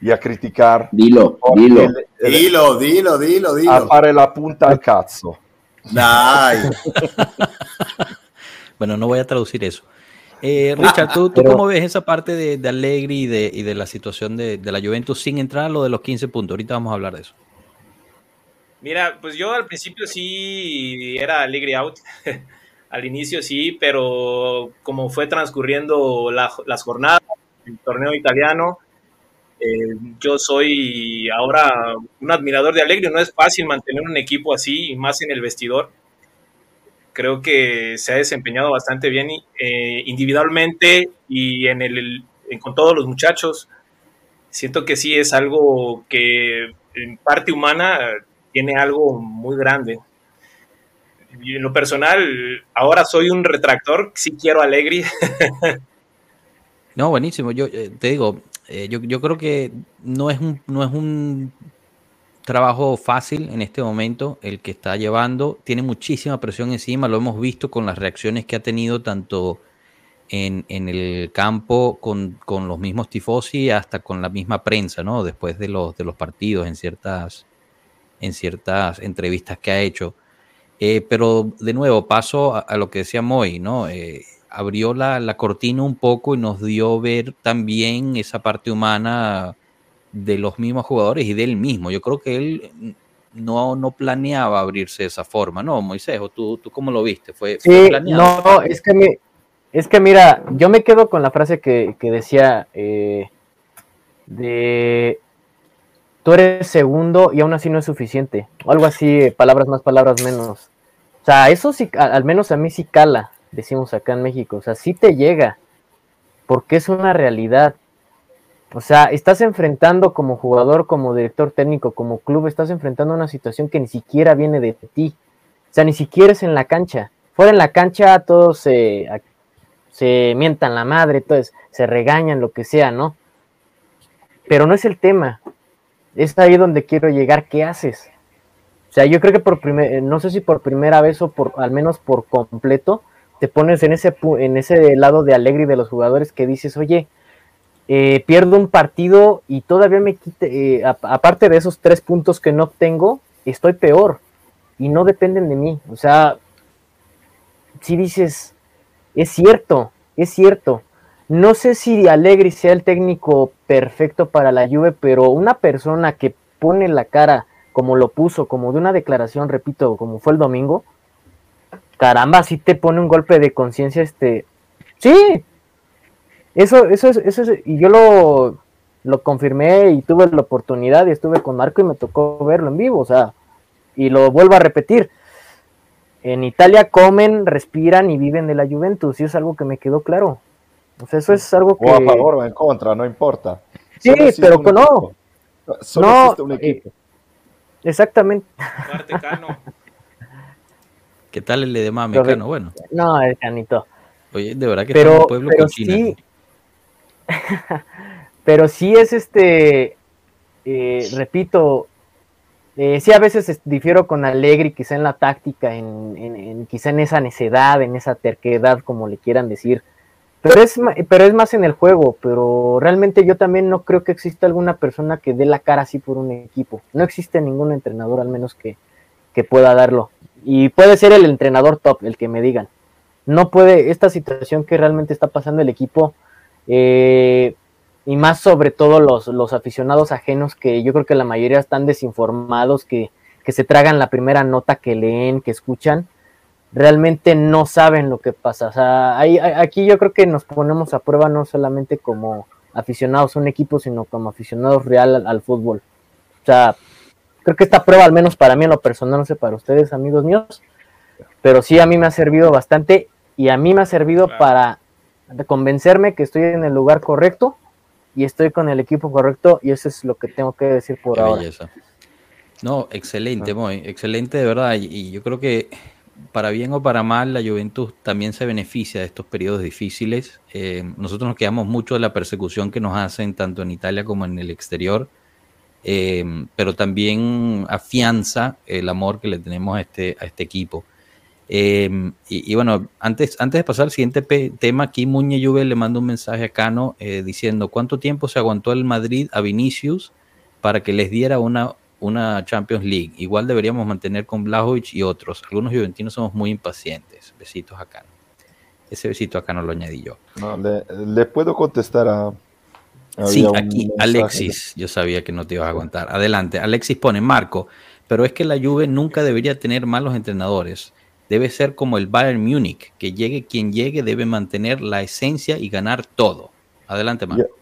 y a criticar. Dilo, dilo. dilo, dilo, dilo, dilo. A fare la punta al cazzo. bueno, no voy a traducir eso. Eh, Richard, ¿tú, cómo ves esa parte de, de Allegri y de, y de, la situación de, de, la Juventus sin entrar a lo de los 15 puntos? Ahorita vamos a hablar de eso. Mira, pues yo al principio sí era Allegri out. al inicio sí, pero como fue transcurriendo las jornadas, el torneo italiano, eh, yo soy ahora un admirador de Allegri. No es fácil mantener un equipo así, y más en el vestidor creo que se ha desempeñado bastante bien eh, individualmente y con todos los muchachos. Siento que sí es algo que en parte humana tiene algo muy grande. En lo personal, ahora soy un retractor, sí quiero Alegri. no, buenísimo. Yo eh, te digo, eh, yo, yo, creo que no es un, no es un trabajo fácil en este momento el que está llevando. Tiene muchísima presión encima, lo hemos visto con las reacciones que ha tenido tanto en, el campo con, los mismos tifosi hasta con la misma prensa, ¿no? Después de los, de los partidos, en ciertas, en ciertas entrevistas que ha hecho. Eh, pero de nuevo, paso a, lo que decía Moy, ¿no? Eh, abrió la, la cortina un poco y nos dio ver también esa parte humana de los mismos jugadores y de él mismo. Yo creo que él no, no planeaba abrirse de esa forma, ¿no, Moisés? ¿O tú, tú cómo lo viste? ¿Fue, sí, no, es que, es que mira, yo me quedo con la frase que, decía eh, de tú eres segundo y aún así no es suficiente. O algo así, palabras más, palabras menos. O sea, eso sí, al menos a mí sí cala, decimos acá en México. O sea, sí te llega, porque es una realidad. O sea, estás enfrentando como jugador, como director técnico, como club, estás enfrentando una situación que ni siquiera viene de ti. O sea, ni siquiera es en la cancha. Fuera en la cancha todos se, se mientan la madre, entonces se regañan, lo que sea, ¿no? Pero no es el tema. Es ahí donde quiero llegar. ¿Qué haces? O sea, yo creo que por primer, no sé si por primera vez o por al menos por completo, te pones en ese, en ese lado de alegre de los jugadores que dices, oye, eh, pierdo un partido y todavía me quite, eh, aparte de esos tres puntos que no tengo, estoy peor y no dependen de mí. O sea, si dices, es cierto, es cierto. No sé si Allegri sea el técnico perfecto para la Juve, pero una persona que pone la cara como lo puso, como de una declaración, repito, como fue el domingo, caramba, si te pone un golpe de conciencia, este, sí, eso, eso es, eso es, y yo lo, lo confirmé y tuve la oportunidad y estuve con Marco y me tocó verlo en vivo, o sea, y lo vuelvo a repetir. En Italia comen, respiran y viven de la Juventus, y es algo que me quedó claro. O sea, eso es algo que... O a favor o en contra, no importa. Sí, pero no. Solo no, un eh, equipo. exactamente. ¿Qué tal el de mexicano? Bueno. No, el canito. Oye, de verdad que pero, es un pueblo pero sí, pero sí es este, eh, repito, eh, sí a veces difiero con Allegri, quizá en la táctica, en, quizá en esa necedad, en esa terquedad, como le quieran decir. Pero es, pero es más en el juego, pero realmente yo también no creo que exista alguna persona que dé la cara así por un equipo. No existe ningún entrenador al menos que, que pueda darlo. Y puede ser el entrenador top, el que me digan. No puede, esta situación que realmente está pasando el equipo, eh, y más sobre todo los, los, aficionados ajenos que yo creo que la mayoría están desinformados, que, que, se tragan la primera nota que leen, que escuchan, realmente no saben lo que pasa. O sea, aquí yo creo que nos ponemos a prueba no solamente como aficionados a un equipo, sino como aficionados real al, fútbol. O sea, creo que esta prueba, al menos para mí en lo personal, no sé para ustedes, amigos míos, pero sí a mí me ha servido bastante y a mí me ha servido para convencerme que estoy en el lugar correcto y estoy con el equipo correcto y eso es lo que tengo que decir por ahora. No, excelente, muy ah. excelente de verdad y yo creo que para bien o para mal, la Juventus también se beneficia de estos periodos difíciles. Eh, nosotros nos quedamos mucho de la persecución que nos hacen tanto en Italia como en el exterior, eh, pero también afianza el amor que le tenemos a este, a este equipo. Eh, y, bueno, antes, antes de pasar al siguiente tema, aquí Muñe Juve le manda un mensaje a Cano diciendo cuánto tiempo se aguantó el Madrid a Vinicius para que les diera una una Champions League. Igual deberíamos mantener con Blajovic y otros. Algunos juventinos somos muy impacientes. Besitos acá. Ese besito acá no lo añadí yo. le, puedo contestar a... Sí, aquí Alexis, yo sabía que no te ibas a aguantar. Adelante, Alexis pone, Marco, pero es que la Juve nunca debería tener malos entrenadores. Debe ser como el Bayern Múnich, que llegue quien llegue debe mantener la esencia y ganar todo. Adelante, Marco.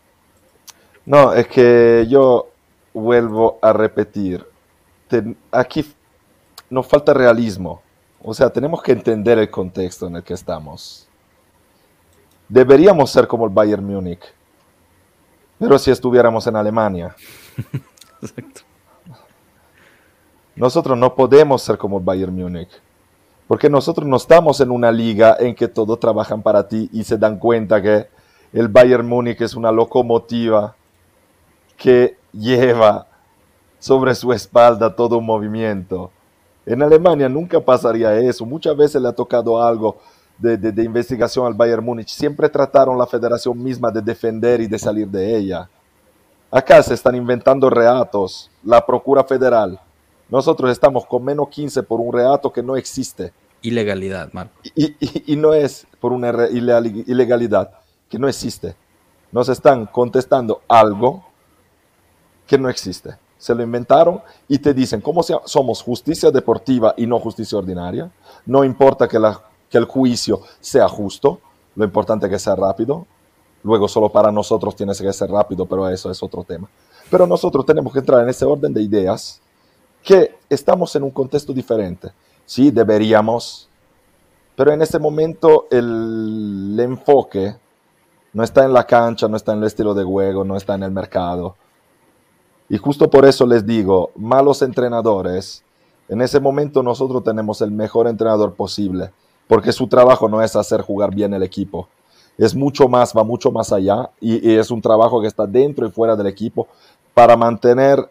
No, es que yo vuelvo a repetir, aquí nos falta realismo. O sea, tenemos que entender el contexto en el que estamos. Deberíamos ser como el Bayern Múnich, pero si estuviéramos en Alemania. Nosotros no podemos ser como el Bayern Múnich, porque nosotros no estamos en una liga en que todos trabajan para ti y se dan cuenta que el Bayern Múnich es una locomotiva que lleva sobre su espalda todo un movimiento. En Alemania nunca pasaría eso. Muchas veces le ha tocado algo de, investigación al Bayern Múnich. Siempre trataron la federación misma de defender y de salir de ella. Acá se están inventando reatos. La Procura Federal. Nosotros estamos con menos 15 por un reato que no existe. Ilegalidad, Marco. Y, y no es por una ilegalidad que no existe. Nos están contestando algo que no existe. Se lo inventaron y te dicen, ¿cómo somos justicia deportiva y no justicia ordinaria? No importa que el juicio sea justo, lo importante es que sea rápido. Luego solo para nosotros tiene que ser rápido, pero eso es otro tema. Pero nosotros tenemos que entrar en ese orden de ideas que estamos en un contexto diferente. Sí, deberíamos, pero en ese momento el enfoque no está en la cancha, no está en el estilo de juego, no está en el mercado y justo por eso les digo, malos entrenadores, en ese momento nosotros tenemos el mejor entrenador posible, porque su trabajo no es hacer jugar bien el equipo, es mucho más, va mucho más allá y, es un trabajo que está dentro y fuera del equipo para mantener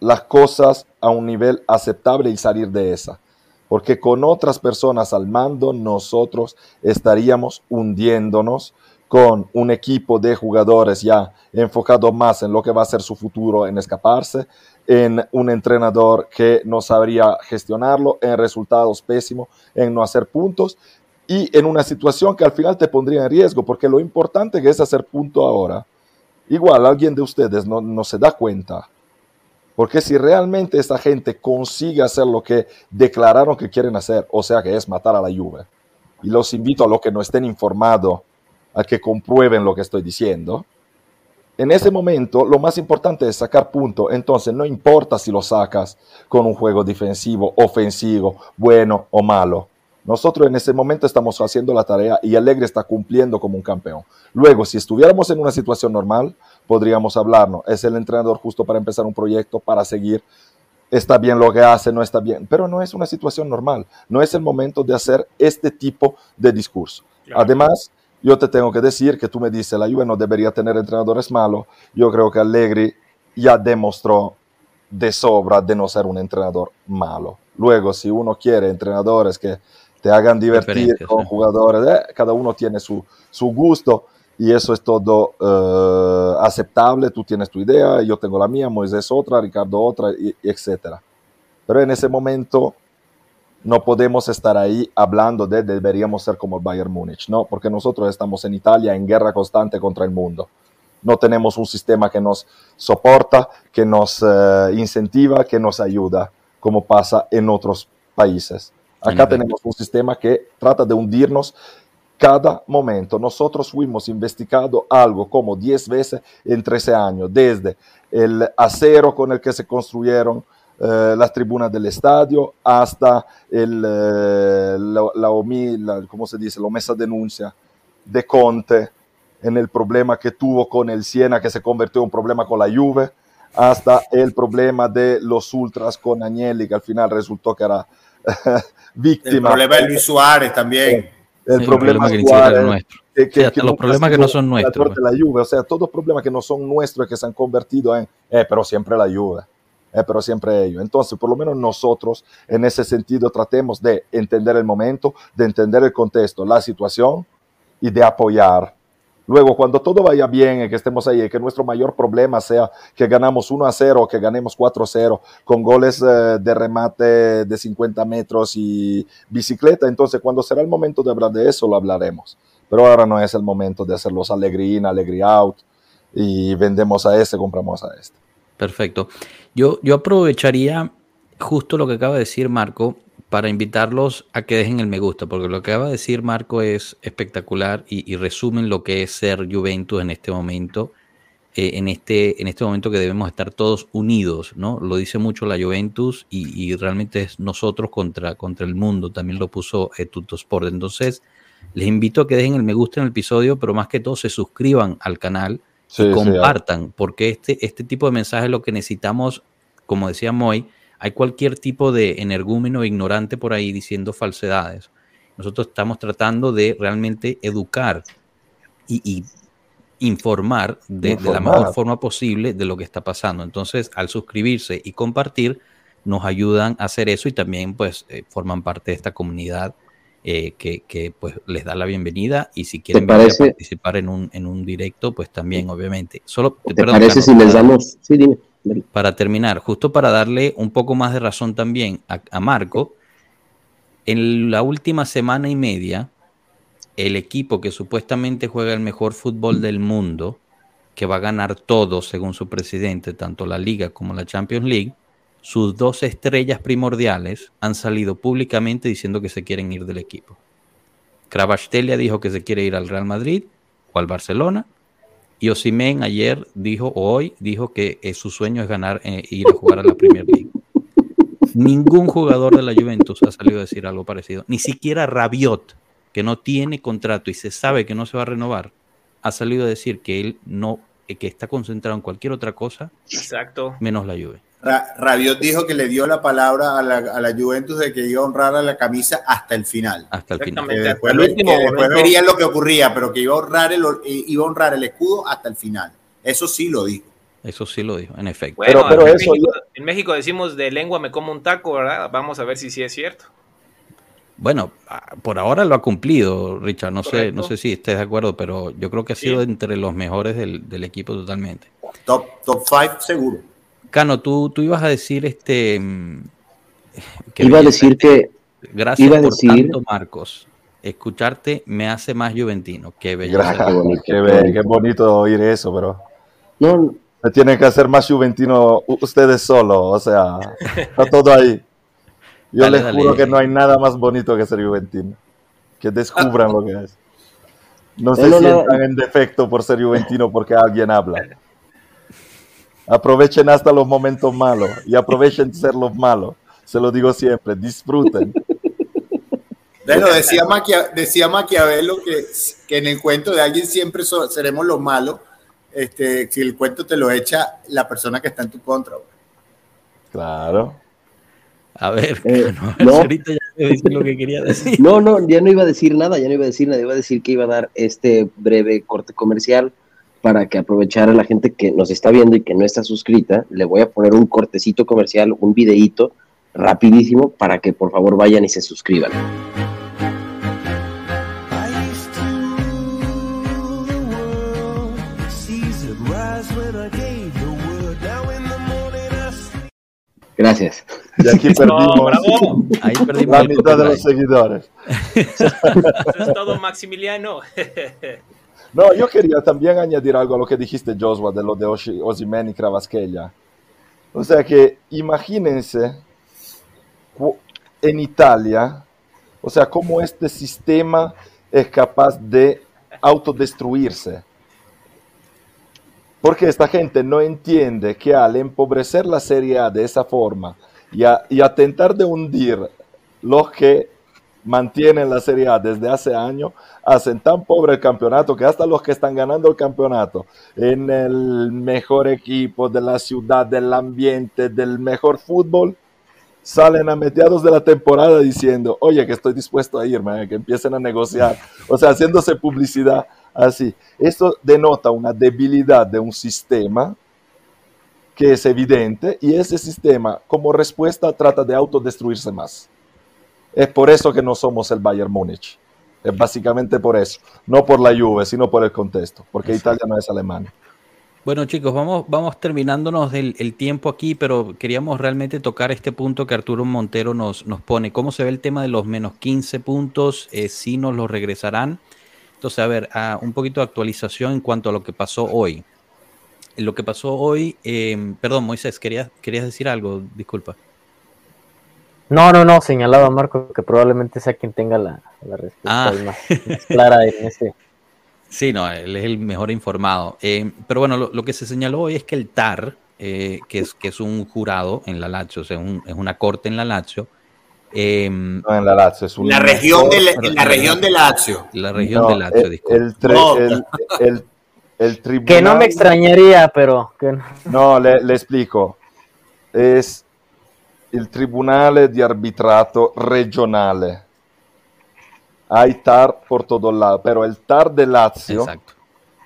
las cosas a un nivel aceptable y salir de esa. Porque con otras personas al mando nosotros estaríamos hundiéndonos con un equipo de jugadores ya enfocado más en lo que va a ser su futuro, en escaparse, en un entrenador que no sabría gestionarlo, en resultados pésimos, en no hacer puntos y en una situación que al final te pondría en riesgo, porque lo importante que es hacer punto ahora, igual alguien de ustedes no, no se da cuenta, porque si realmente esta gente consigue hacer lo que declararon que quieren hacer, o sea que es matar a la lluvia, y los invito a los que no estén informados a que comprueben lo que estoy diciendo, en ese momento lo más importante es sacar punto. Entonces no importa si lo sacas con un juego defensivo, ofensivo, bueno o malo. Nosotros en ese momento estamos haciendo la tarea y Alegre está cumpliendo como un campeón. Luego, si estuviéramos en una situación normal, podríamos hablarnos. Es el entrenador justo para empezar un proyecto, para seguir. Está bien lo que hace, no está bien. Pero no es una situación normal. No es el momento de hacer este tipo de discurso. Además, yo te tengo que decir que tú me dices, la Juve no debería tener entrenadores malos. Yo creo que Allegri ya demostró de sobra de no ser un entrenador malo. Luego, si uno quiere entrenadores que te hagan divertir con jugadores, eh, cada uno tiene su, su, gusto y eso es todo uh, aceptable. Tú tienes tu idea, yo tengo la mía, Moisés otra, Ricardo otra, y, y etc. Pero en ese momento no podemos estar ahí hablando de deberíamos ser como el Bayern Múnich, no, porque nosotros estamos en Italia en guerra constante contra el mundo. No tenemos un sistema que nos soporta, que nos eh, incentiva, que nos ayuda, como pasa en otros países. Acá tenemos un sistema que trata de hundirnos cada momento. Nosotros fuimos investigando algo como 10 veces en 13 años, desde el acero con el que se construyeron eh, las tribunas del estadio hasta el, eh, la, la, ¿cómo se dice? la mesa denuncia de Conte en el problema que tuvo con el Siena, que se convirtió en un problema con la Juve, hasta el problema de los ultras con Agnelli, que al final resultó que era víctima. El problema de Luis Suárez también. El, problema, que nuestro. Que, los problemas que no son nuestros. Pues. La Juve, o sea, todos los problemas que no son nuestros que se han convertido en, eh, pero siempre la Juve. Eh, pero siempre ellos. Entonces, por lo menos nosotros en ese sentido tratemos de entender el momento, de entender el contexto, la situación y de apoyar Luego, cuando todo vaya bien y que estemos ahí, que nuestro mayor problema sea que ganamos 1 a 0 o que ganemos 4 a 0 con goles eh, de remate de 50 metros y bicicleta, entonces cuando será el momento de hablar de eso, lo hablaremos. Pero ahora no es el momento de hacerlos alegría alegría out y vendemos a este, compramos a este. Perfecto. Yo, yo aprovecharía justo lo que acaba de decir Marco para invitarlos a que dejen el me gusta, porque lo que acaba de decir Marco es espectacular y, resumen lo que es ser Juventus en este momento, eh, en, este, en este momento que debemos estar todos unidos, ¿no? Lo dice mucho la Juventus y, realmente es nosotros contra, contra el mundo, también lo puso Tuto Sport. Entonces, les invito a que dejen el me gusta en el episodio, pero más que todo se suscriban al canal y compartan, porque este, este tipo de mensaje es lo que necesitamos, como decía Moy, hay cualquier tipo de energúmeno ignorante por ahí diciendo falsedades. Nosotros estamos tratando de realmente educar y, informar de, la mejor forma posible de lo que está pasando. Entonces, al suscribirse y compartir, nos ayudan a hacer eso y también pues eh, forman parte de esta comunidad eh, que, pues les da la bienvenida y si quieren participar en un, en un directo, pues también obviamente. Solo, ¿Te parece si les damos? Sí, dime para terminar, justo para darle un poco más de razón también a, Marco, en la última semana y media, el equipo que supuestamente juega el mejor fútbol del mundo, que va a ganar todo según su presidente, tanto la liga como la Champions League, sus dos estrellas primordiales han salido públicamente diciendo que se quieren ir del equipo. Kravastelia dijo que se quiere ir al Real Madrid o al Barcelona y Osimen ayer dijo, o hoy dijo que eh, su sueño es ganar, eh, ir a jugar a la Premier League. Ningún jugador de la Juventus ha salido a decir algo parecido. Ni siquiera Rabiot, que no tiene contrato y se sabe que no se va a renovar, ha salido a decir que él no, eh, que está concentrado en cualquier otra cosa, Exacto. menos la Juve. Rabiot dijo que le dio la palabra a la, Juventus de que iba a honrar a la camisa hasta el final. Hasta el final. después, vería lo que ocurría, pero que iba a, honrar el, iba a honrar el escudo hasta el final. Eso sí lo dijo. Eso sí lo dijo, en efecto. pero, pero en, México, en, México, decimos de lengua me como un taco, ¿verdad? Vamos a ver si sí es cierto. Bueno, ah, por ahora lo ha cumplido, Richard. No sé, no sé si estés de acuerdo, pero yo creo que ha sido entre los mejores del, del equipo totalmente. Top, top five seguro. Cano, tú, tú ibas a decir este. Mm, iba a decir que. Gracias por tanto, Marcos. Escucharte me hace más juventino. Qué bello. Qué, bonito oír eso, pero. No. Se tienen que hacer más juventino ustedes solos, o sea, está todo ahí. Yo les juro que no hay nada más bonito que ser juventino. Que descubran lo que es. No se sientan en defecto por ser juventino porque alguien habla. Aprovechen hasta los momentos malos y aprovechen ser los malos. Se lo digo siempre, disfruten. Bueno, decía, decía Maquiavelo que, que, en el cuento de alguien siempre seremos los malos. Este, si el cuento te lo echa la persona que está en tu contra. Claro. A ver, eh, no, ahorita ya decir lo que quería decir. No, no, ya no iba a decir nada, ya no iba a decir nada, iba a decir que iba a dar este breve corte comercial para que aprovechar a la gente que nos está viendo y que no está suscrita, le voy a poner un cortecito comercial, un videíto rapidísimo para que por favor vayan y se suscriban. Gracias. Y aquí perdimos, Ahí perdimos la mitad de los seguidores. Eso es todo, Maximiliano. No, yo quería también añadir algo a lo que dijiste, Joshua, de lo de y Cravasquelia. O sea que imagínense en Italia, o sea, cómo este sistema es capaz de autodestruirse. Porque esta gente no entiende que al empobrecer la Serie A de esa forma y, a, y atentar de hundir los que mantienen la Serie A desde hace años, hacen tan pobre el campeonato que hasta los que están ganando el campeonato en el mejor equipo de la ciudad, del ambiente, del mejor fútbol, salen a mediados de la temporada diciendo, oye, que estoy dispuesto a irme, que empiecen a negociar, o sea, haciéndose publicidad así. Esto denota una debilidad de un sistema que es evidente y ese sistema como respuesta trata de autodestruirse más. Es por eso que no somos el Bayern Múnich. Es básicamente por eso. No por la Juve, sino por el contexto. Porque Italia no es Alemania. Bueno, chicos, vamos, vamos terminándonos del el tiempo aquí, pero queríamos realmente tocar este punto que Arturo Montero nos, nos pone. ¿Cómo se ve el tema de los menos 15 puntos? Eh, si nos los regresarán. Entonces, a ver, un poquito de actualización en cuanto a lo que pasó hoy. Lo que pasó hoy, eh, perdón, Moisés, ¿querías, querías decir algo? Disculpa. No, no, no, señalaba Marco que probablemente sea quien tenga la, respuesta ah. más, clara en ese. Sí, no, él es el mejor informado. Eh, pero bueno, lo, que se señaló hoy es que el TAR, eh, que, es, que es un jurado en la Lazio, o sea, es una corte en la Lazio. Eh, no, en la Lazio, es la región de, en la región de Lazio. La región de Lazio, disculpe. El, el, tribunal... Que no me extrañaría, pero... Que no, le, le explico. Es il Tribunale di Arbitrato Regionale. Hay TAR por todo lado, pero el TAR de Lazio Exacto.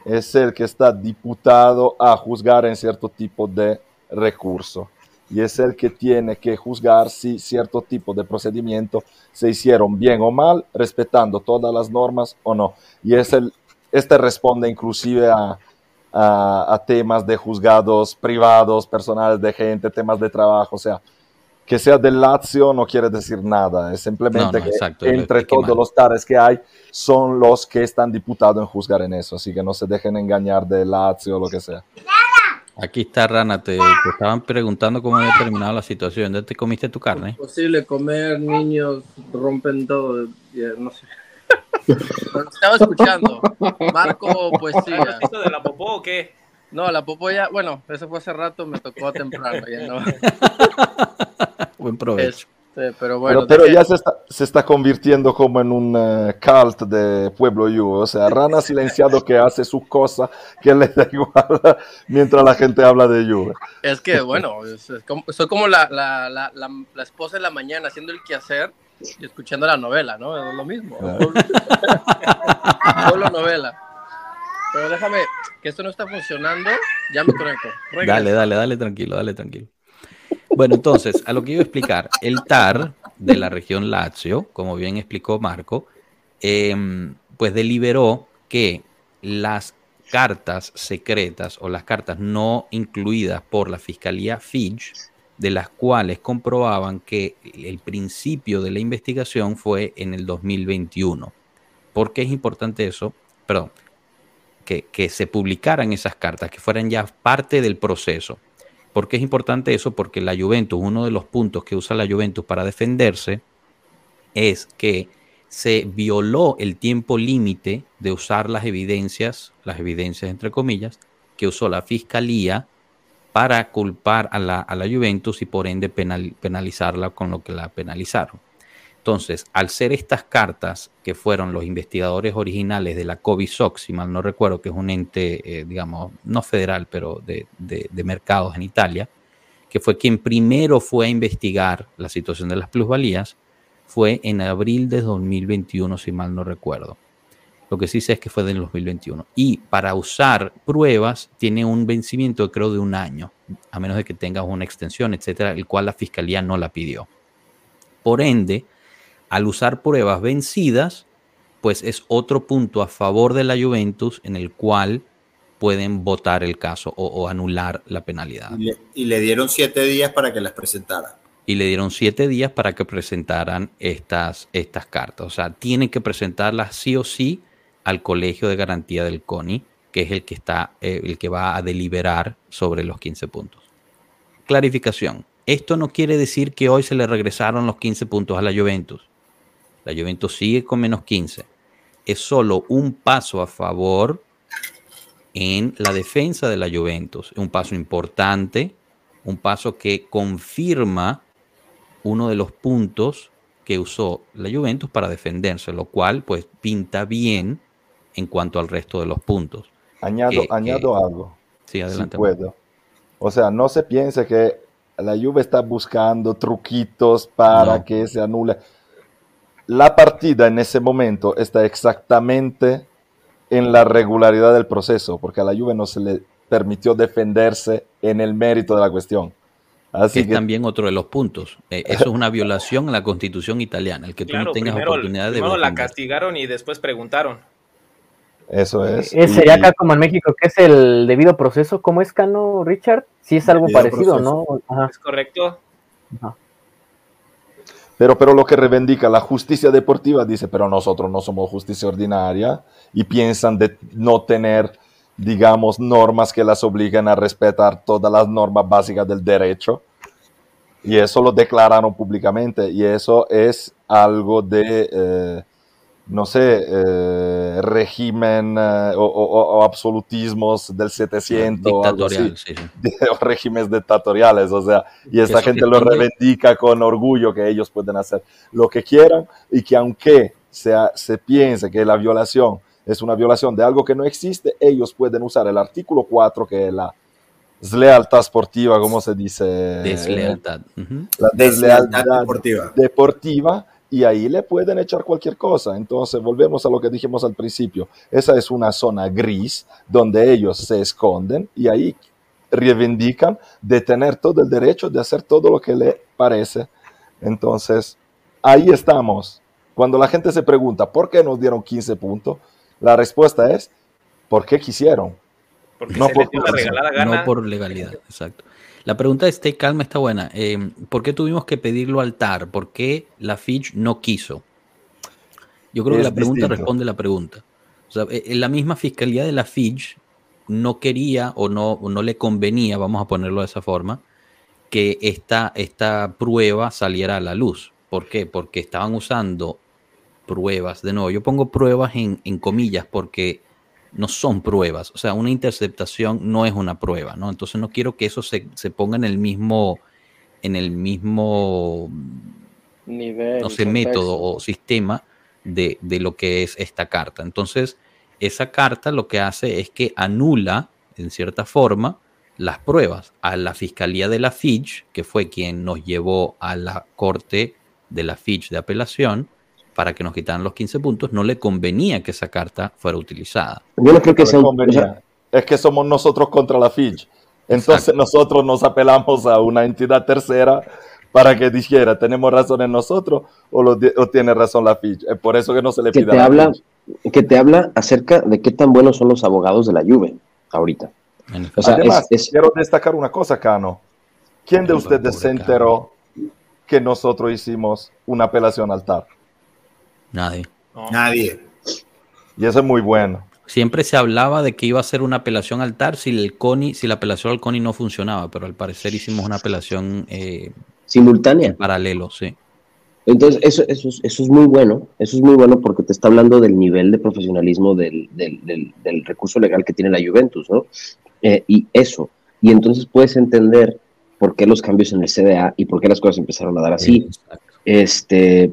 es el que está diputado a juzgar en cierto tipo de recurso y es el que tiene que juzgar si cierto tipo de procedimiento se hicieron bien o mal, respetando todas las normas o no. Y es el, este responde inclusive a, a, a temas de juzgados privados, personales de gente, temas de trabajo, o sea, que sea del Lazio no quiere decir nada, es simplemente que entre todos los tares que hay son los que están diputados en juzgar en eso, así que no se dejen engañar de Lazio o lo que sea. Aquí está Rana, te, estaban preguntando cómo había terminado la situación. ¿Dónde te comiste tu carne? Es posible comer, niños rompen todo, no sé. estaba escuchando. Marco Poesía. ¿Esto de la popó o qué? No, la popó ya, bueno, eso fue hace rato, me tocó temprano, ya no. Buen provecho. Este, pero bueno. Pero, ya se está, se está, convirtiendo como en un uh, cult de Pueblo You. O sea, Rana silenciado que hace su cosa que le da igual mientras la gente habla de You. Es que, bueno, soy como la, la, la, la, esposa en la mañana haciendo el quehacer y escuchando la novela, ¿no? Es lo mismo. Solo novela. Pero déjame, que esto no está funcionando, ya me conecto. Dale, dale, dale, tranquilo, dale, tranquilo. Bueno, entonces, a lo que iba a explicar, el TAR de la región Lazio, como bien explicó Marco, em, pues deliberó que las cartas secretas o las cartas no incluidas por la Fiscalía Fitch, de las cuales comprobaban que el principio de la investigación fue en el 2021. ¿Por qué es importante eso? Perdón, que, que se publicaran esas cartas, que fueran ya parte del proceso. ¿Por qué es importante eso? Porque la Juventus, uno de los puntos que usa la Juventus para defenderse es que se violó el tiempo límite de usar las evidencias, las evidencias entre comillas, que usó la fiscalía para culpar a la, Juventus y por ende penalizarla con lo que la penalizaron. Entonces, al ser estas cartas que fueron los investigadores originales de la COBISOC, si mal no recuerdo, que es un ente, eh, digamos, no federal, pero de, mercados en Italia, que fue quien primero fue a investigar la situación de las plusvalías, fue en abril de 2021, si mal no recuerdo. Lo que sí sé es que fue del 2021. Y para usar pruebas tiene un vencimiento, creo, de un año, a menos de que tengas una extensión, etcétera, el cual la fiscalía no la pidió. Por ende, al usar pruebas vencidas, pues es otro punto a favor de la Juventus en el cual pueden votar el caso o, anular la penalidad. Y le, dieron siete días para que las presentara. Y le dieron siete días para que presentaran estas, estas cartas. O sea, tienen que presentarlas sí o sí al Colegio de Garantía del CONI, que es el que, está, eh, el que va a deliberar sobre los 15 puntos. Clarificación. Esto no quiere decir que hoy se le regresaron los 15 puntos a la Juventus. La Juventus sigue con menos 15. es solo un paso a favor en la defensa de la Juventus. Un paso importante, un paso que confirma uno de los puntos que usó la Juventus para defenderse, lo cual pues pinta bien en cuanto al resto de los puntos. Añado, añado algo. Sí, adelante. Si puedo. O sea, no se piense que la Juve está buscando truquitos para que se anule. La partida en ese momento está exactamente en la regularidad del proceso, porque a la Juve no se le permitió defenderse en el mérito de la cuestión. Así que, también otro de los puntos. Eh, eso es una violación a la constitución italiana, el que tú no tengas oportunidad de. Primero la castigaron y después preguntaron. Eso es. Eh, sería acá como en México, que es el debido proceso. ¿Cómo es, Cano, Richard? Sí es algo parecido, ¿no? Es correcto. Pero, pero lo que reivindica la justicia deportiva dice, pero nosotros no somos justicia ordinaria y piensan de no tener, digamos, normas que las obliguen a respetar todas las normas básicas del derecho. Y eso lo declararon públicamente y eso es algo de... Eh, no sé, eh, régimen eh, o, absolutismos del 700 o, algo así, o regímenes dictatoriales, o sea, y esta gente lo reivindica con orgullo que ellos pueden hacer lo que quieran y que aunque sea, se piense que la violación es una violación de algo que no existe, ellos pueden usar el artículo 4 que es la deslealtad deportiva, ¿cómo se dice? Deslealtad. La deslealtad, deportiva. deportiva y ahí le pueden echar cualquier cosa. Entonces, volvemos a lo que dijimos al principio. Esa es una zona gris donde ellos se esconden y ahí reivindican de tener todo el derecho de hacer todo lo que le parece. Entonces, ahí estamos. Cuando la gente se pregunta, ¿por qué nos dieron 15 puntos? La respuesta es, ¿por qué quisieron? no, por, no por legalidad, exacto. La pregunta de Stay Calma está buena. Eh, ¿Por qué tuvimos que pedirlo al TAR? ¿Por qué la Fitch no quiso? Yo creo que la pregunta responde la pregunta. O sea, eh, la misma fiscalía de la Fitch no quería o no, no le convenía, vamos a ponerlo de esa forma, que esta, esta prueba saliera a la luz. ¿Por qué? Porque estaban usando pruebas. De nuevo, yo pongo pruebas en, en comillas porque no son pruebas. O sea, una interceptación no es una prueba, ¿no? Entonces no quiero que eso se, ponga en el mismo, en el mismo nivel, no sé, método o sistema de, de, lo que es esta carta. Entonces, esa carta lo que hace es que anula, en cierta forma, las pruebas a la Fiscalía de la Fitch, que fue quien nos llevó a la Corte de la Fitch de apelación, para que nos quitaran los 15 puntos, no le convenía que esa carta fuera utilizada. Yo no creo que sea Es que somos nosotros contra la Fitch. Entonces nosotros nos apelamos a una entidad tercera para que dijera, ¿tenemos razón en nosotros o, lo, tiene razón la Fitch? Es por eso que no se le pide que te habla, Que te habla acerca de qué tan buenos son los abogados de la Juve ahorita. Además, quiero destacar una cosa, Cano. ¿Quién de ustedes se enteró que nosotros hicimos una apelación al TAR? Nadie. Nadie. Y eso es muy bueno. Siempre se hablaba de que iba a ser una apelación al TAR si el CONI, si la apelación al CONI no funcionaba, pero al parecer hicimos una apelación eh, simultánea. En paralelo, sí. Entonces, eso, eso, eso, es muy bueno, eso es muy bueno porque te está hablando del nivel de profesionalismo del, del, recurso legal que tiene la Juventus, ¿no? Eh, y eso, y entonces puedes entender por qué los cambios en el CDA y por qué las cosas empezaron a dar así. este,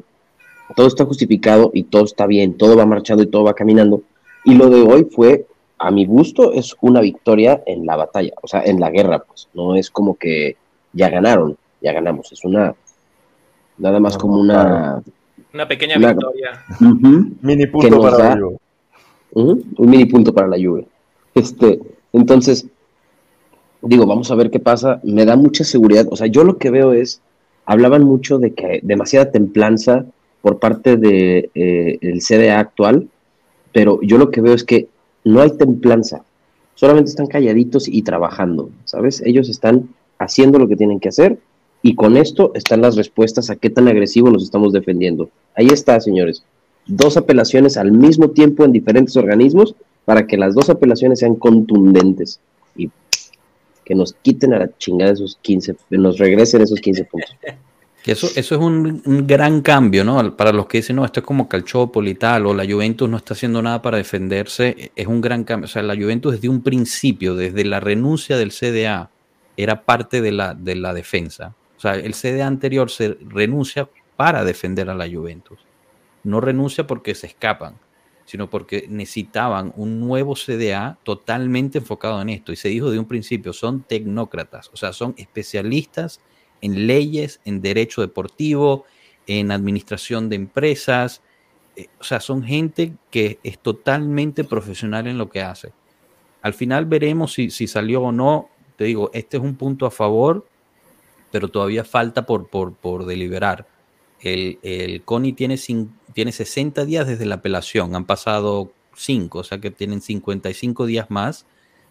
todo está justificado y todo está bien, todo va marchando y todo va caminando. Y lo de hoy fue, a mi gusto, es una victoria en la batalla, o sea, en la guerra, pues, no es como que ya ganaron, ya ganamos, es una, nada más como una... Una pequeña victoria. mini punto para la Juve. un mini punto para la Juve. Este, entonces, digo, vamos a ver qué pasa. Me da mucha seguridad. O sea, yo lo que veo es, hablaban mucho de que demasiada templanza por parte del de, eh, CDA actual, pero yo lo que veo es que no hay templanza, solamente están calladitos y trabajando, ¿sabes? Ellos están haciendo lo que tienen que hacer y con esto están las respuestas a qué tan agresivo nos estamos defendiendo. Ahí está, señores. Dos apelaciones al mismo tiempo en diferentes organismos para que las dos apelaciones sean contundentes y que nos quiten a la chingada esos 15, nos regresen esos 15 puntos. eso, eso es un, gran cambio, ¿no? Para los que dicen, no, esto es como Calciopoli y tal, o la Juventus no está haciendo nada para defenderse, es un gran cambio. O sea, la Juventus desde un principio, desde la renuncia del CDA, era parte de la, de la defensa. O sea, el CDA anterior se renuncia para defender a la Juventus. No renuncia porque se escapan, sino porque necesitaban un nuevo CDA totalmente enfocado en esto. Y se dijo de un principio, son tecnócratas, o sea, son especialistas leyes, en derecho deportivo, en administración de empresas. Eh, o sea, son gente que es totalmente profesional en lo que hace. Al final veremos si, salió o no. Te digo, este es un punto a favor, pero todavía falta por, por, deliberar. El, el CONI tiene, tiene 60 días desde la apelación, han pasado 5, o sea que tienen 55 días más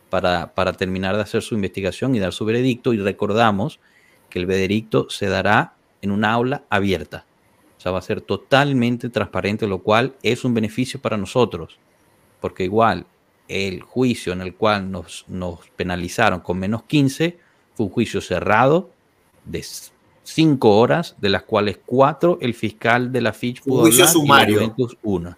para, para terminar de hacer su investigación y dar su veredicto. Y recordamos que el veredicto se dará en una aula abierta. O sea, va a ser totalmente transparente, lo cual es un beneficio para nosotros, porque igual el juicio en el cual nos, nos penalizaron con menos 15 fue un juicio cerrado de cinco horas, de las cuales cuatro el fiscal de la Fitch pudo un juicio sumario. una.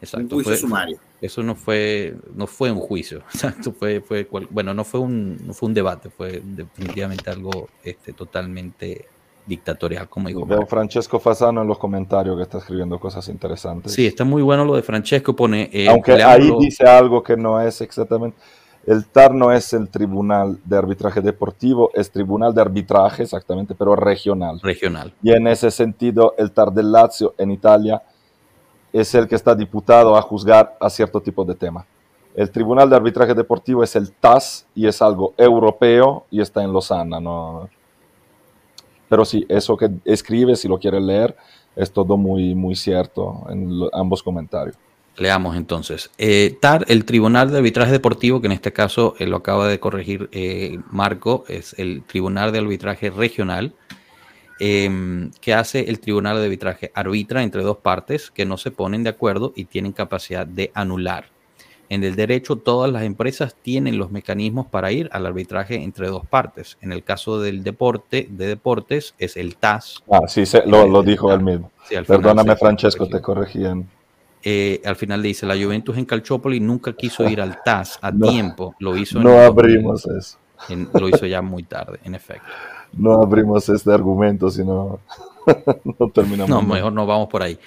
Exacto. Un juicio sumario. Eso no fue, no fue un juicio. fue, fue, bueno, no fue un, no fue un debate, fue definitivamente algo este, totalmente dictatorial, como digo. Veo Francesco Fasano en los comentarios que está escribiendo cosas interesantes. Sí, está muy bueno lo de Francesco. Pone, eh, Aunque ahí dice algo que no es exactamente. El TAR no es el tribunal de arbitraje deportivo, es tribunal de arbitraje exactamente, pero regional. Regional. Y en ese sentido, el TAR del Lazio en Italia es el que está diputado a juzgar a cierto tipo de tema. El Tribunal de Arbitraje Deportivo es el TAS y es algo europeo y está en Lozana. ¿no? Pero sí, eso que escribe, si lo quiere leer, es todo muy, muy cierto en ambos comentarios. Leamos entonces. Eh, TAR, el Tribunal de Arbitraje Deportivo, que en este caso eh, lo acaba de corregir eh, Marco, es el Tribunal de Arbitraje Regional eh, que hace el tribunal de arbitraje. Arbitra entre dos partes que no se ponen de acuerdo y tienen capacidad de anular. En el derecho, todas las empresas tienen los mecanismos para ir al arbitraje entre dos partes. En el caso del deporte, de deportes, es el TAS. Ah, sí, lo, dijo él mismo. Perdóname, Francesco, te corregían. Eh, al final dice, la Juventus en Calciopoli nunca quiso ir al TAS a tiempo. Lo hizo No abrimos eso. lo hizo ya muy tarde, en efecto no abrimos este argumento, sino no terminamos. No, mejor no vamos por ahí.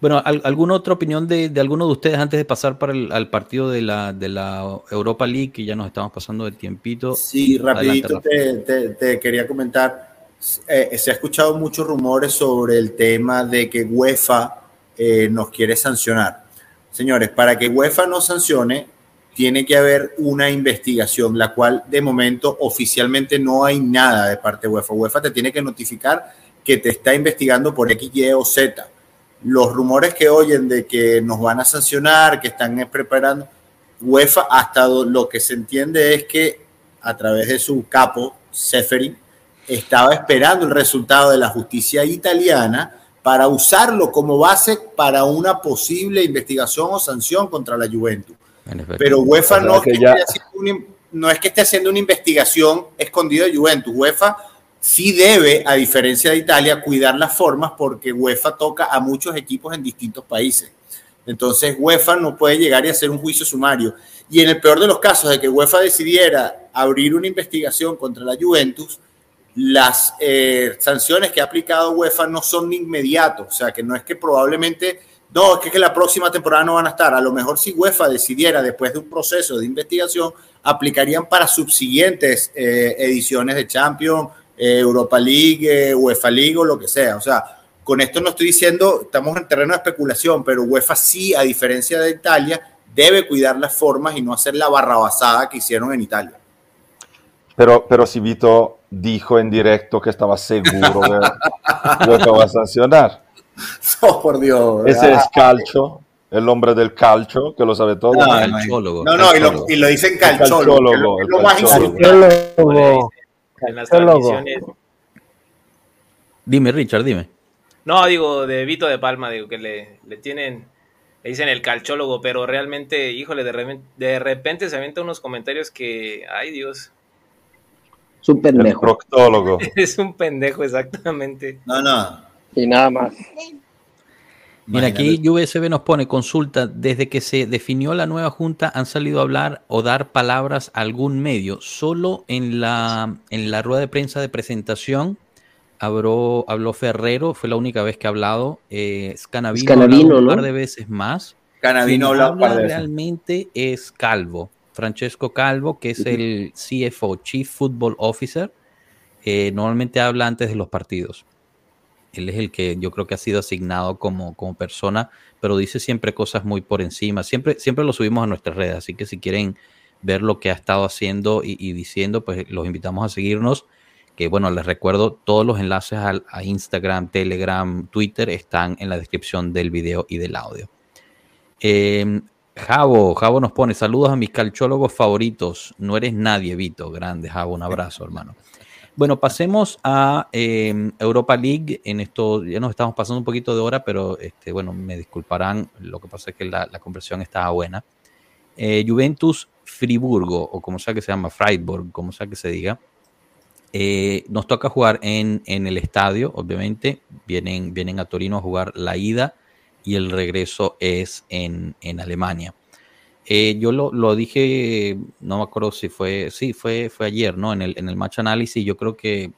Bueno, ¿alguna otra opinión de, alguno de ustedes antes de pasar para el al partido de la, de la Europa League, que ya nos estamos pasando del tiempito? Sí, rapidito te, quería comentar. Eh, se ha escuchado muchos rumores sobre el tema de que UEFA eh, nos quiere sancionar. Señores, para que UEFA no sancione, tiene que haber una investigación, la cual de momento oficialmente no hay nada de parte de UEFA. UEFA te tiene que notificar que te está investigando por X, Y o Z. Los rumores que oyen de que nos van a sancionar, que están preparando, UEFA hasta lo que se entiende es que a través de su capo, Seferin, estaba esperando el resultado de la justicia italiana para usarlo como base para una posible investigación o sanción contra la Juventus. Pero UEFA no, es que esté haciendo una investigación escondida de Juventus. UEFA sí debe, a diferencia de Italia, cuidar las formas porque UEFA toca a muchos equipos en distintos países. Entonces UEFA no puede llegar y hacer un juicio sumario. Y en el peor de los casos de que UEFA decidiera abrir una investigación contra la Juventus, las eh, sanciones que ha aplicado UEFA no son inmediatas. O sea, que no es que probablemente no, es que, la próxima temporada no van a estar. A lo mejor si UEFA decidiera, después de un proceso de investigación, aplicarían para subsiguientes eh, ediciones de Champions, eh, Europa League, eh, UEFA League o lo que sea. O sea, con esto no estoy diciendo, estamos en terreno de especulación, pero UEFA sí, a diferencia de Italia, debe cuidar las formas y no hacer la barrabasada que hicieron en Italia. Pero, pero si Vito dijo en directo que estaba seguro que UEFA va a sancionar. Oh, por Dios. Ese es Calcio, el hombre del calcio, que lo sabe todo. No, no, no, y, lo, y, lo, dicen calciólogo. lo más Dime, Richard, dime. No, digo, de Vito de Palma, digo, que le, le tienen, le dicen el calciólogo, pero realmente, híjole, de, de repente se avienta unos comentarios que, ay Dios. Es un pendejo. proctólogo. es un pendejo, exactamente. No, no. Y nada más. Mira, aquí USB nos pone consulta. Desde que se definió la nueva junta, han salido a hablar o dar palabras a algún medio. Solo en la, en la rueda de prensa de presentación habló, habló Ferrero, fue la única vez que ha hablado. Eh, Scanavino, un par de veces más. Scanavino habla realmente es Calvo, Francesco Calvo, que es el CFO, Chief Football Officer. Eh, normalmente habla antes de los partidos. Él es el que yo creo que ha sido asignado como, como persona, pero dice siempre cosas muy por encima. Siempre, siempre lo subimos a nuestras redes, así que si quieren ver lo que ha estado haciendo y, diciendo, pues los invitamos a seguirnos. Que bueno, les recuerdo, todos los enlaces a, Instagram, Telegram, Twitter están en la descripción del video y del audio. Eh, Javo, Javo nos pone saludos a mis calchólogos favoritos. No eres nadie, Vito. Grande, Javo, un abrazo, hermano. Bueno, pasemos a em, Europa League. En esto ya nos estamos pasando un poquito de hora, pero este, bueno, me disculparán. Lo que pasa es que la, la conversión estaba buena. Eh, Juventus Friburgo, o como sea que se llama, Freiburg, como sea que se diga. Eh, nos toca jugar en, en, el estadio, obviamente. Vienen, vienen a Torino a jugar la ida y el regreso es en, en Alemania. Eh, yo lo, lo, dije, no me acuerdo si fue, sí, fue, fue ayer, ¿no? En el, en el match análisis, yo creo que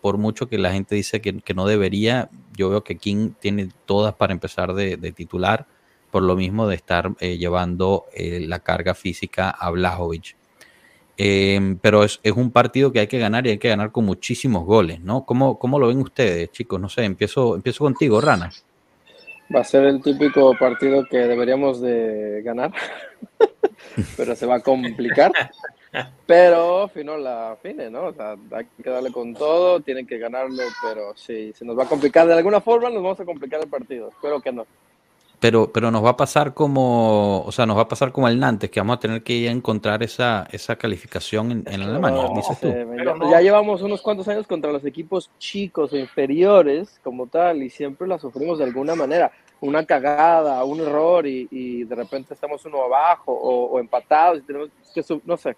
por mucho que la gente dice que, que no debería, yo veo que King tiene todas para empezar de, de titular, por lo mismo de estar eh, llevando eh, la carga física a Blajovic. Em, pero es, es, un partido que hay que ganar y hay que ganar con muchísimos goles, ¿no? ¿Cómo, cómo lo ven ustedes, chicos? No sé, empiezo, empiezo contigo, Rana. Va a ser el típico partido que deberíamos de ganar, pero se va a complicar. Pero fino la fine, ¿no? O sea, hay que darle con todo, tienen que ganarlo, pero sí, se nos va a complicar de alguna forma, nos vamos a complicar el partido. Espero que no. Pero, pero nos va a pasar como, o sea, nos va a pasar como el Nantes, que vamos a tener que encontrar esa, esa calificación en, en Alemania, dices tú. ya, ya, llevamos unos cuantos años contra los equipos chicos o inferiores como tal, y siempre la sufrimos de alguna manera. Una cagada, un error, y, y de repente estamos uno abajo o, o empatados, y tenemos que, no sé,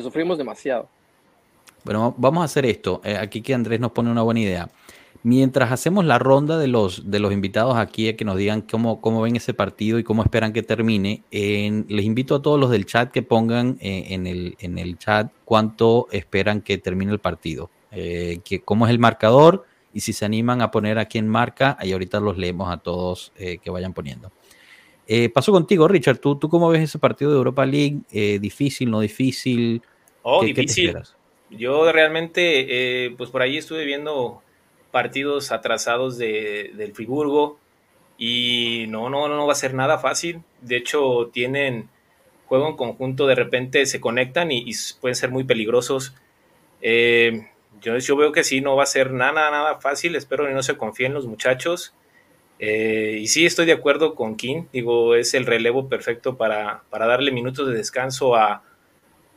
sufrimos demasiado. Bueno, vamos a hacer esto. Eh, aquí que Andrés nos pone una buena idea Mientras hacemos la ronda de los, de los invitados aquí a que nos digan cómo, cómo ven ese partido y cómo esperan que termine, les invito a todos los del chat que pongan eh, en, el, en el chat cuánto esperan que termine el partido, eh, que, cómo es el marcador y si se animan a poner a quién marca, ahí ahorita los leemos a todos eh, que vayan poniendo. paso contigo, Richard, ¿tú, ¿tú cómo ves ese partido de Europa League? ¿Difícil, no difícil? Oh, difícil. Yo realmente, pues por ahí estuve viendo partidos atrasados de, del Friburgo y no, no, no va a ser nada fácil. De hecho, tienen juego en conjunto, de repente se conectan y, pueden ser muy peligrosos. Eh, yo, yo, veo que sí, no va a ser nada, nada fácil. Espero que no se confíen los muchachos. Eh, y sí, estoy de acuerdo con King. Digo, es el relevo perfecto para, para darle minutos de descanso a,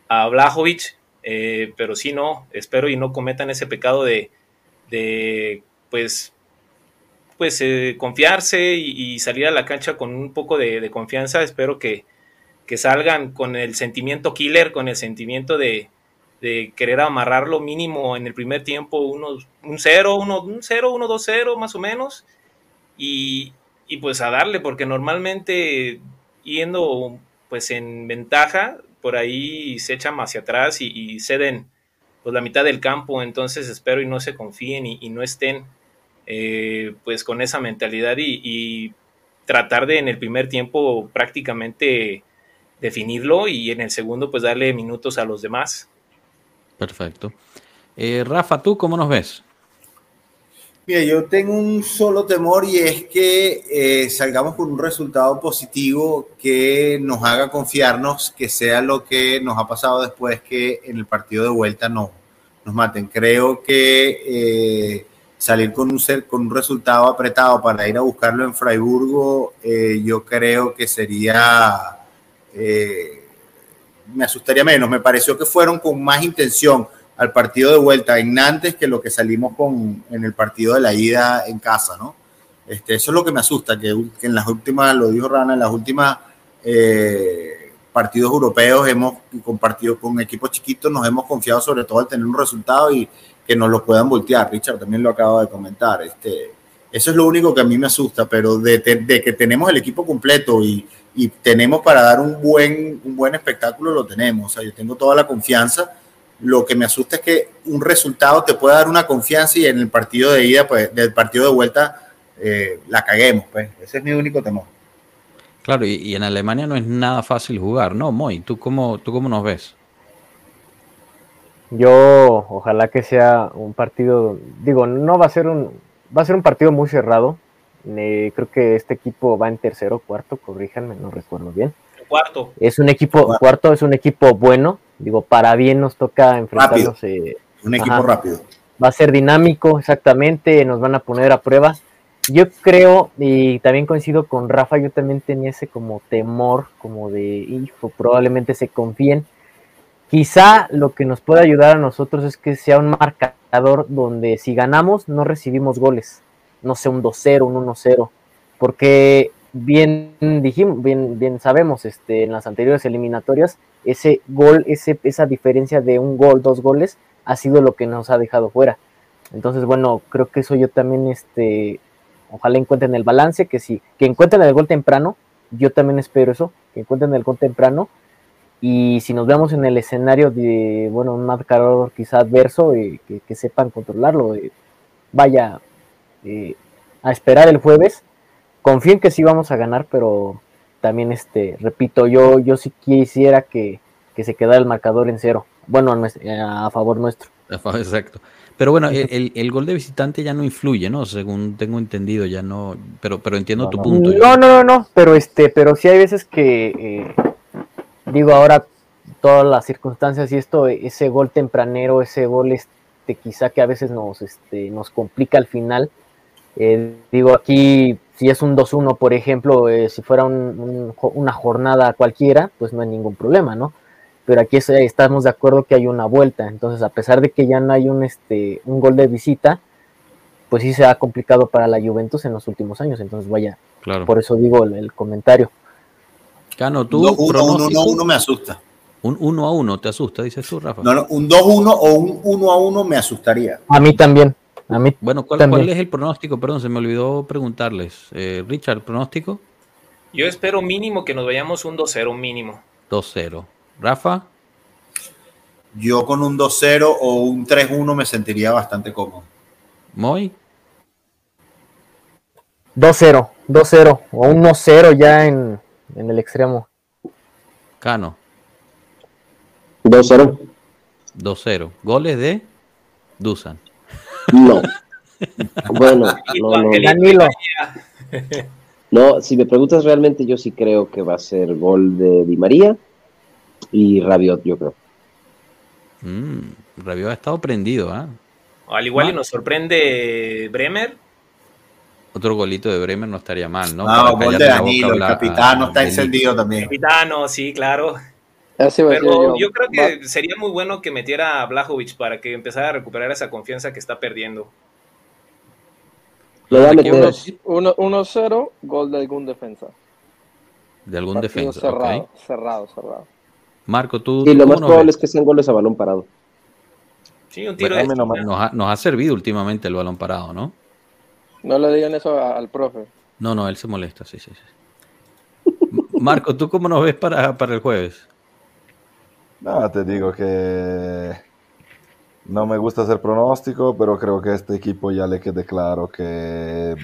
a Blajovic. Eh, pero sí, no, espero y no cometan ese pecado de, de pues, pues eh, confiarse y, salir a la cancha con un poco de, confianza. Espero que, que, salgan con el sentimiento killer, con el sentimiento de, de querer amarrarlo mínimo en el primer tiempo, un 0, uno, un 0, 1, 2, 0 más o menos. Y, y pues a darle, porque normalmente yendo pues en ventaja, por ahí se echan hacia atrás y, y ceden pues la mitad del campo, entonces espero y no se confíen y, no estén eh, pues con esa mentalidad y, tratar de en el primer tiempo prácticamente definirlo y en el segundo pues darle minutos a los demás. Perfecto. Eh, Rafa, ¿tú cómo nos ves? Mira, yo tengo un solo temor y es que eh, salgamos con un resultado positivo que nos haga confiarnos, que sea lo que nos ha pasado después que en el partido de vuelta no, nos maten. Creo que eh, salir con un, con un resultado apretado para ir a buscarlo en Freiburgo, eh, yo creo que sería, me asustaría menos. Me pareció que fueron con más intención al partido de vuelta en Nantes que lo que salimos con en el partido de la ida en casa, ¿no? Este, eso es lo que me asusta, que, en las últimas, lo dijo Rana, en las últimas eh, partidos europeos hemos compartido con equipos chiquitos, nos hemos confiado sobre todo al tener un resultado y que nos lo puedan voltear. Richard también lo acaba de comentar. Este, eso es lo único que a mí me asusta, pero de, que tenemos el equipo completo y, y, tenemos para dar un buen, un buen espectáculo, lo tenemos. O sea, yo tengo toda la confianza. Lo que me asusta es que un resultado te pueda dar una confianza y en el partido de ida, pues, del partido de vuelta, eh, la caguemos. Pues. Ese es mi único temor. Claro, y, en Alemania no es nada fácil jugar, ¿no, Moy? ¿Tú cómo, ¿Tú cómo nos ves? Yo, ojalá que sea un partido, digo, no va a ser un, va a ser un partido muy cerrado. creo que este equipo va en tercero, cuarto, corríjanme, no recuerdo bien. Cuarto. Es un equipo, cuarto, es un equipo bueno. Digo, para bien nos toca enfrentarnos. Eh, un equipo rápido. Va a ser dinámico, exactamente, nos van a poner a prueba. Yo creo, y también coincido con Rafa, yo también tenía ese como temor, como de, hijo, probablemente se confíen. Quizá lo que nos puede ayudar a nosotros es que sea un marcador donde si ganamos no recibimos goles, no sé, un 2-0, un 1-0, porque bien dijimos, bien, bien sabemos, este, en las anteriores eliminatorias, ese gol, ese, esa diferencia de un gol, dos goles, ha sido lo que nos ha dejado fuera. Entonces, bueno, creo que eso yo también, este, Ojalá encuentren el balance, que sí, que encuentren el gol temprano. Yo también espero eso, que encuentren el gol temprano. Y si nos vemos en el escenario de, bueno, un marcador quizá adverso, eh, que, sepan controlarlo. Eh, vaya eh, a esperar el jueves. Confío en que sí vamos a ganar, pero también, este, repito, yo, yo sí quisiera que, que se quedara el marcador en cero. Bueno, a favor nuestro. Exacto. Pero bueno, el, gol de visitante ya no influye, ¿no? Según tengo entendido, ya no. Pero, pero entiendo tu punto. No, no, no, no. Pero este, pero sí hay veces que eh, digo ahora todas las circunstancias y esto, ese gol tempranero, ese gol este, quizá que a veces nos, este, nos complica al final. Eh, digo aquí, si es un 2-1, por ejemplo, eh, si fuera una jornada cualquiera, pues no hay ningún problema, ¿no? Pero aquí estamos de acuerdo que hay una vuelta, entonces a pesar de que ya no hay un, este, un gol de visita, pues sí se ha complicado para la Juventus en los últimos años, entonces vaya, claro. por eso digo el, comentario. Cano, tú... Un 1-1 me asusta. Un 1 a 1 te asusta, dices tú, Rafa. No, no, un 2-1 o un 1 a 1 me asustaría. A mí también. A mí bueno, ¿cuál, es el pronóstico? Perdón, se me olvidó preguntarles. Eh, Richard, ¿pronóstico? Yo espero mínimo que nos vayamos un 2-0, mínimo. 2-0. Rafa. Yo con un 2-0 o un 3-1 me sentiría bastante cómodo. Moy. 2-0, 2-0 o 1-0 ya en, en, el extremo. Cano. 2-0. 2-0. ¿Goles de Dusan? No. bueno, no, no. Danilo. No, si me preguntas realmente, yo sí creo que va a ser gol de Di María y Rabiot, yo creo. Mm, Rabiot ha estado prendido, ¿ah? Al igual y nos sorprende Bremer. Otro golito de Bremer no estaría mal, ¿no? No, gol de Danilo, el capitano está encendido también. Capitano, sí, claro. Pero yo. creo que sería muy bueno que metiera a Blajovic para que empezara a recuperar esa confianza que está perdiendo. 1-0, gol de algún defensa. De algún defensa. Cerrado, cerrado, cerrado. Marco, tú. Y lo más probable es que sean goles a balón parado. Sí, un tiro nos, ha, servido últimamente el balón parado, ¿no? No le digan eso al profe. No, no, él se molesta, sí, sí, sí. Marco, ¿tú cómo nos ves para, para el jueves? Nada, te digo que no me gusta hacer pronóstico, pero creo que a este equipo ya le quede claro que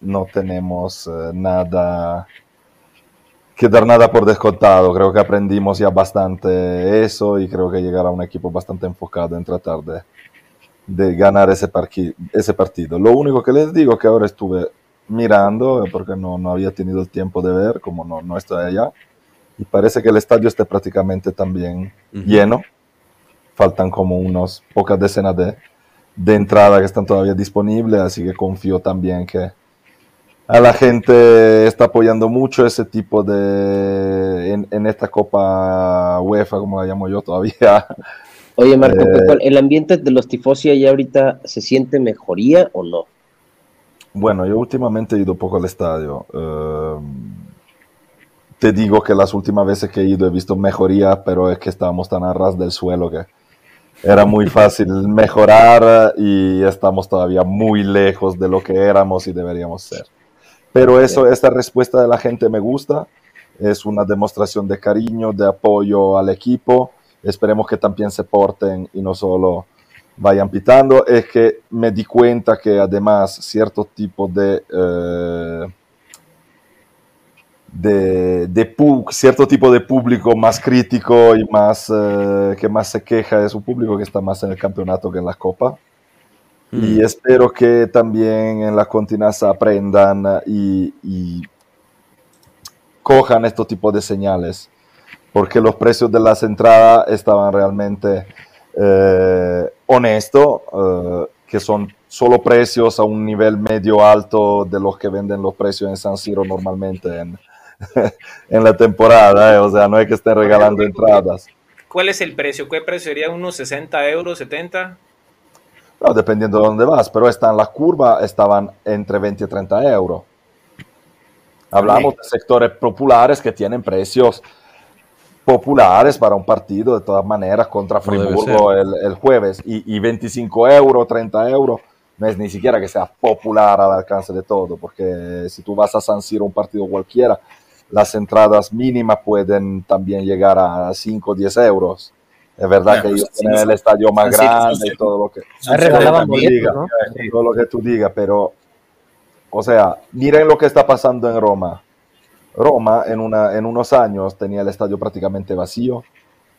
no tenemos eh, nada que dar nada por descontado. Creo que aprendimos ya bastante eso y creo que llegará un equipo bastante enfocado en tratar de, de ganar ese, ese partido. Lo único que les digo que ahora estuve mirando, porque no, no había tenido el tiempo de ver, como no, no estoy allá, y parece que el estadio está prácticamente también lleno. Faltan como unas pocas decenas de, de entrada que están todavía disponibles, así que confío también que, a la gente está apoyando mucho ese tipo de en, esta Copa UEFA, como la llamo yo todavía. Oye, Marco, eh, ¿el ambiente de los tifosi ya ahorita se siente mejoría o no? Bueno, yo últimamente he ido poco al estadio. Eh, te digo que las últimas veces que he ido he visto mejoría, pero es que estábamos tan a ras del suelo que era muy fácil mejorar y estamos todavía muy lejos de lo que éramos y deberíamos ser. Pero eso, esta respuesta de la gente me gusta, es una demostración de cariño, de apoyo al equipo. Esperemos que también se porten y no solo vayan pitando. Es que me di cuenta que además cierto tipo de... Eh, de, de cierto tipo de público más crítico y más eh, que más se queja es un público que está más en el campeonato que en la copa. Y mm. espero que también en la continuación aprendan y, y cojan este tipo de señales, porque los precios de las entradas estaban realmente eh, honestos, eh, que son solo precios a un nivel medio alto de los que venden los precios en San Siro normalmente en, en la temporada, eh, o sea, no hay que estén regalando entradas. ¿Cuál es el precio? ¿Qué precio sería? ¿Unos 60 euros, 70? No, dependiendo de dónde vas, pero están las curvas, estaban entre 20 y 30 euros. Hablamos de sectores populares que tienen precios populares para un partido de todas maneras contra Friburgo el, jueves y, y, 25 euros, 30 euros, no es ni siquiera que sea popular al alcance de todo, porque si tú vas a San Siro un partido cualquiera, las entradas mínimas pueden también llegar a 5 o 10 euros. Es verdad que ellos tienen el estadio más grande y todo lo que, todo lo que tú digas, pero, o sea, miren lo que está pasando en Roma. Roma en, una, en unos años tenía el estadio prácticamente vacío,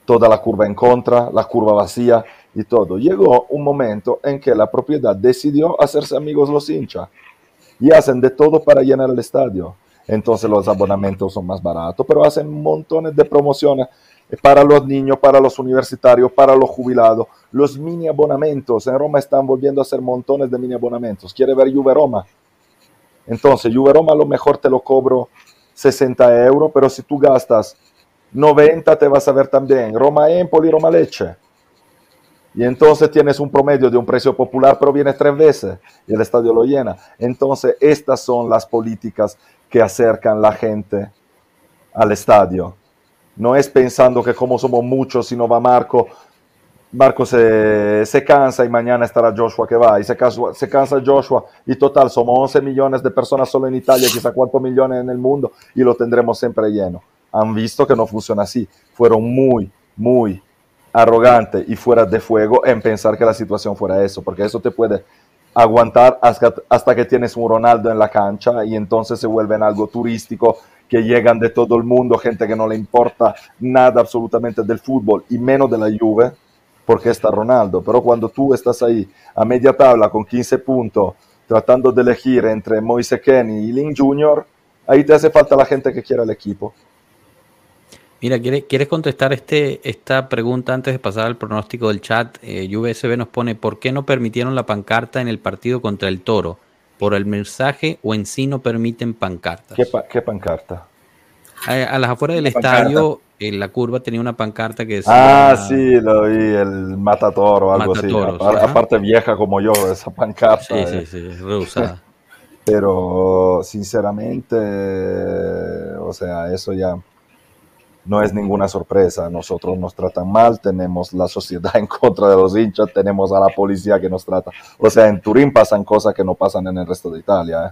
toda la curva en contra, la curva vacía y todo. Llegó un momento en que la propiedad decidió hacerse amigos los hinchas y hacen de todo para llenar el estadio entonces los abonamientos son más baratos, pero hacen montones de promociones para los niños, para los universitarios, para los jubilados. Los mini abonamientos, en Roma están volviendo a hacer montones de mini abonamientos. ¿Quiere ver Juve Roma? Entonces, Juve Roma a lo mejor te lo cobro 60 euros, pero si tú gastas 90 te vas a ver también Roma Empoli, Roma Leche y entonces tienes un promedio de un precio popular, pero viene tres veces y el estadio lo llena. Entonces, estas son las políticas que acercan la gente al estadio. No es pensando que como somos muchos, si no va Marco, Marco se, se cansa y mañana estará Joshua que va. Y se cansa, Joshua y total, somos 11 millones de personas solo en Italia, quizá cuántos millones en el mundo y lo tendremos siempre lleno. Han visto que no funciona así. Fueron muy, muy arrogante y fuera de fuego en pensar que la situación fuera eso, porque eso te puede aguantar hasta, que tienes un Ronaldo en la cancha y entonces se vuelven algo turístico que llegan de todo el mundo, gente que no le importa nada absolutamente del fútbol y menos de la Juve, porque está Ronaldo. Pero cuando tú estás ahí a media tabla con 15 puntos, tratando de elegir entre Moise Kenny y Link Jr., ahí te hace falta la gente que quiera el equipo. Mira, ¿quieres contestar este, esta pregunta antes de pasar al pronóstico del chat? Eh, nos pone, ¿por qué no permitieron la pancarta en el partido contra el Toro? ¿Por el mensaje o en sí no permiten pancartas? ¿Qué, pancarta? A, las afueras del estadio, en la curva tenía una pancarta que decía... Ah, sí, lo vi, el Matatoro o algo así. Aparte vieja como yo, esa pancarta. Sí, sí, sí, reusada. Pero, sinceramente, o sea, eso ya no es ninguna sorpresa. Nosotros nos tratan mal, tenemos la sociedad en contra de los hinchas, tenemos a la policía que nos trata. O sea, en Turín pasan cosas que no pasan en el resto de Italia. ¿eh?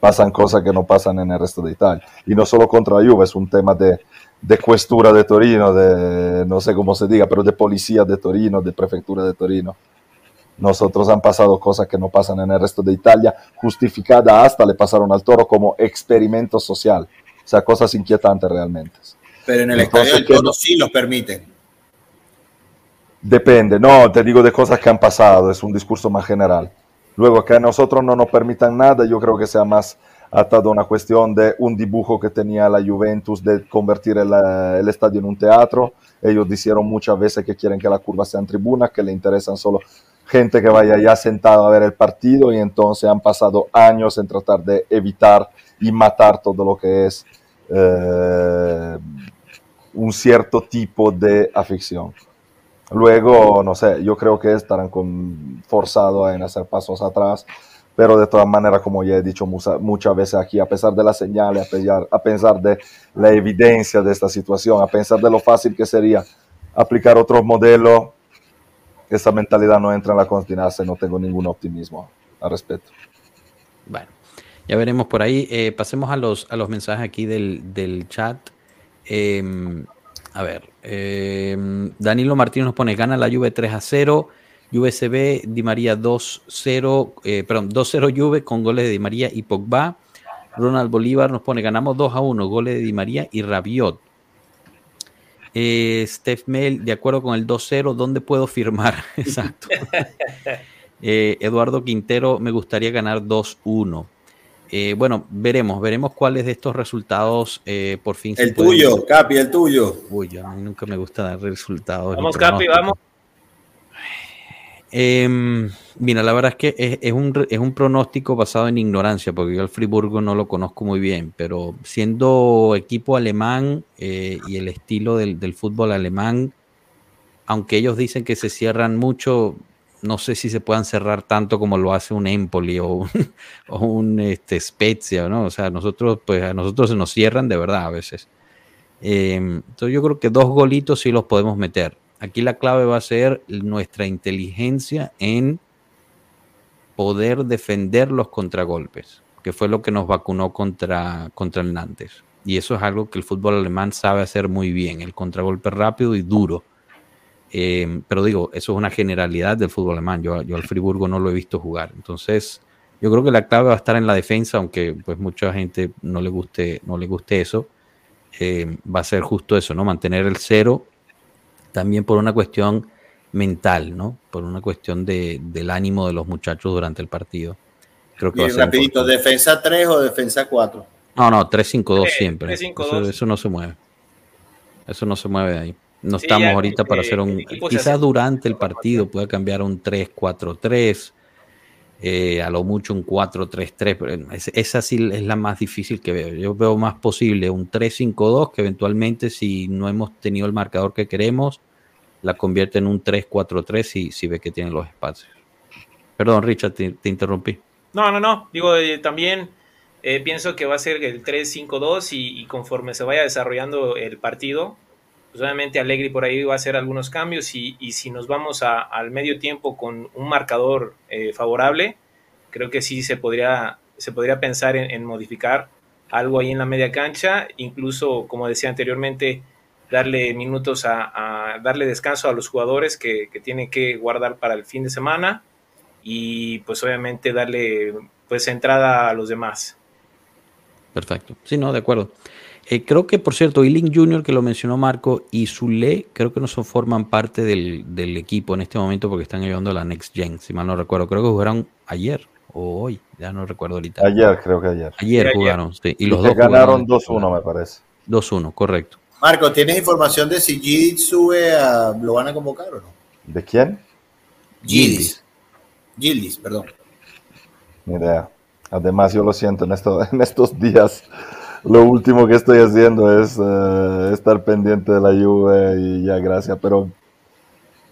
Pasan cosas que no pasan en el resto de Italia. Y no solo contra Juve, es un tema de, de cuestura de Torino, de no sé cómo se diga, pero de policía de Torino, de prefectura de Torino. Nosotros han pasado cosas que no pasan en el resto de Italia, justificada hasta le pasaron al toro como experimento social. O sea, cosas inquietantes realmente. Pero en el estadio del Toro sí los permiten. Depende, no, te digo de cosas que han pasado, es un discurso más general. Luego que a nosotros no nos permitan nada, yo creo que sea más atado a una cuestión de un dibujo que tenía la Juventus de convertir el, el, estadio en un teatro. Ellos dijeron muchas veces que quieren que la curva sea en tribuna, que le interesan solo gente que vaya ya sentado a ver el partido y entonces han pasado años en tratar de evitar y matar todo lo que es eh, un cierto tipo de afición. Luego, no sé, yo creo que estarán forzados en hacer pasos atrás pero de todas maneras, como ya he dicho muchas veces aquí, a pesar de las señales, a pesar de la evidencia de esta situación, a pesar de lo fácil que sería aplicar otro modelo, esa mentalidad no entra en la continuidad, no tengo ningún optimismo al respecto. Ya veremos por ahí. Eh, pasemos a los, a los mensajes aquí del, chat. Em, a ver, em, Danilo Martínez nos pone, gana la Juve 3 a 0. USB Di María 2-0, eh, perdón, 2-0 Juve con goles de Di María y Pogba. Ronald Bolívar nos pone, ganamos 2 a 1, goles de Di María y Rabiot. Eh, Steph Mel, de acuerdo con el 2-0, ¿dónde puedo firmar? Exacto. Eh, Eduardo Quintero, me gustaría ganar 2-1. Eh, bueno, veremos, veremos cuáles de estos resultados eh, por fin El tuyo, Capi, el tuyo. Uy, a mí nunca me gusta dar resultados. Vamos, Capi, vamos. Em, mira, la verdad es que es, un, es, un, pronóstico basado en ignorancia, porque yo al Friburgo no lo conozco muy bien, pero siendo equipo alemán eh, y el estilo del, fútbol alemán, aunque ellos dicen que se cierran mucho, no sé si se puedan cerrar tanto como lo hace un Empoli o un, o este, Spezia, ¿no? O sea, nosotros, pues a nosotros se nos cierran de verdad a veces. Em, entonces yo creo que dos golitos sí los podemos meter Aquí la clave va a ser nuestra inteligencia en poder defender los contragolpes, que fue lo que nos vacunó contra, contra el Nantes. Y eso es algo que el fútbol alemán sabe hacer muy bien, el contragolpe rápido y duro. Eh, pero digo, eso es una generalidad del fútbol alemán. Yo, yo al Friburgo no lo he visto jugar. Entonces, yo creo que la clave va a estar en la defensa, aunque pues mucha gente no le guste, no le guste eso. Eh, va a ser justo eso, ¿no? Mantener el cero también por una cuestión mental, ¿no? Por una cuestión de, del ánimo de los muchachos durante el partido. Creo que rapidito, ¿defensa 3 o defensa 4? No, no, 3-5-2 siempre. eso, no se mueve. Eso no se mueve de ahí. No estamos ahorita para hacer un... Quizás durante el partido pueda cambiar un 3-4-3, eh, a lo mucho un 4-3-3, pero esa sí es la más difícil que veo. Yo veo más posible un 3-5-2 que eventualmente si no hemos tenido el marcador que queremos, la convierte en un 3-4-3 si, si ve que tiene los espacios. Perdón, Richard, te, interrumpí. No, no, no. Digo, eh, también eh, pienso que va a ser el 3-5-2 y, conforme se vaya desarrollando el partido, pues obviamente Allegri por ahí va a hacer algunos cambios y, si nos vamos al medio tiempo con un marcador eh, favorable, creo que sí se podría, se podría pensar en modificar algo ahí en la media cancha, incluso como decía anteriormente, darle minutos a, darle descanso a los jugadores que, tienen que guardar para el fin de semana y pues obviamente darle pues entrada a los demás. Perfecto. Sí, no, de acuerdo. Eh, creo que, por cierto, Iling Jr., que lo mencionó Marco, y Zule, creo que no son, forman parte del, equipo en este momento porque están a la Next Gen, si mal no recuerdo. Creo que jugaron ayer o hoy, ya no recuerdo ahorita. Ayer, creo que ayer. Ayer jugaron, sí. Y los dos ganaron 2-1, me parece. 2-1, correcto. Marco, ¿tienes información de si Gildis sube a. ¿Lo van a convocar o no? ¿De quién? Gildis. Gildis, perdón. Ni idea. Además, yo lo siento, en, en estos días lo último que estoy haciendo es eh, estar pendiente de la lluvia y ya, gracias, pero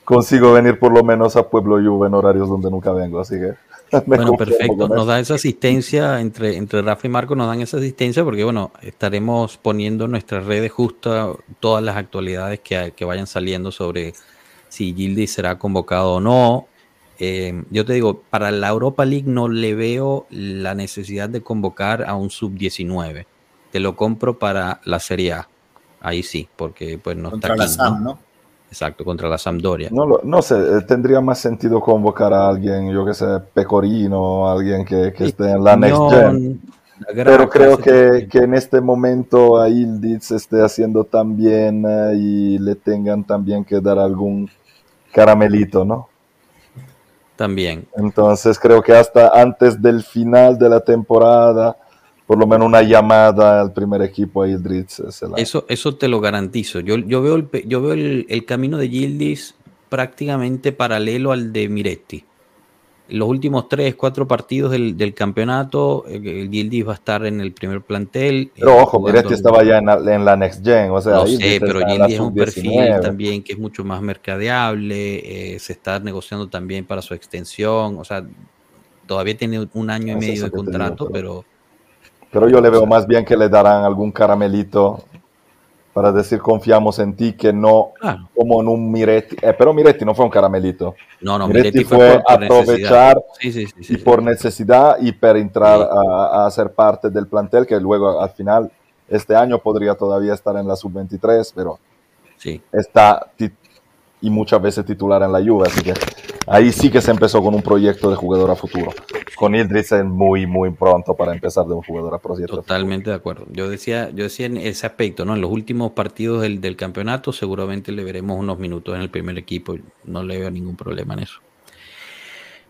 consigo venir por lo menos a Pueblo Juve en horarios donde nunca vengo, así que bueno, perfecto. Nos da esa asistencia entre, entre Rafa y Marco, nos dan esa asistencia porque, bueno, estaremos poniendo en nuestras redes justo todas las actualidades que, que vayan saliendo sobre si Gildi será convocado o no. Eh, yo te digo, para la Europa League no le veo la necesidad de convocar a un sub-19. Te lo compro para la Serie A. Ahí sí, porque pues no está aquí, ¿no? Exacto, contra la Sampdoria. No, no sé, eh, tendría más sentido convocar a alguien, yo que sé, Pecorino, alguien que, que esté en la Next Gen. Pero creo que, que, en este momento a Ildiz esté haciendo tan bien eh, y le tengan también que dar algún caramelito, ¿no? También. Entonces creo que hasta antes del final de la temporada por lo menos una llamada al primer equipo a Ildritz. Eso, eso te lo garantizo. Yo, yo veo, el, yo veo el, camino de Gildis prácticamente paralelo al de Miretti. Los últimos tres, cuatro partidos del, campeonato, el eh, Gildis va a estar en el primer plantel. Pero eh, ojo, Miretti estaba ya en la, Next Gen. O sea, no sé, pero Gildis es un perfil también que es mucho más mercadeable. Eh, se está negociando también para su extensión. O sea, todavía tiene un año y medio de contrato, pero... Pero yo le veo más bien que le darán algún caramelito para decir confiamos en ti, que no como en un Miretti. Eh, pero Miretti no fue un caramelito. No, no, Miretti, fue, aprovechar y por necesidad y para entrar a, a, ser parte del plantel, que luego al final este año podría todavía estar en la sub-23, pero está y muchas veces titular en la Juve, así que ahí sí que se empezó con un proyecto de jugador a futuro. Con Idris es muy, muy pronto para empezar de un jugador a proyecto. Totalmente de acuerdo. Yo decía, yo decía en ese aspecto, ¿no? En los últimos partidos del, del campeonato seguramente le veremos unos minutos en el primer equipo. No le veo ningún problema en eso.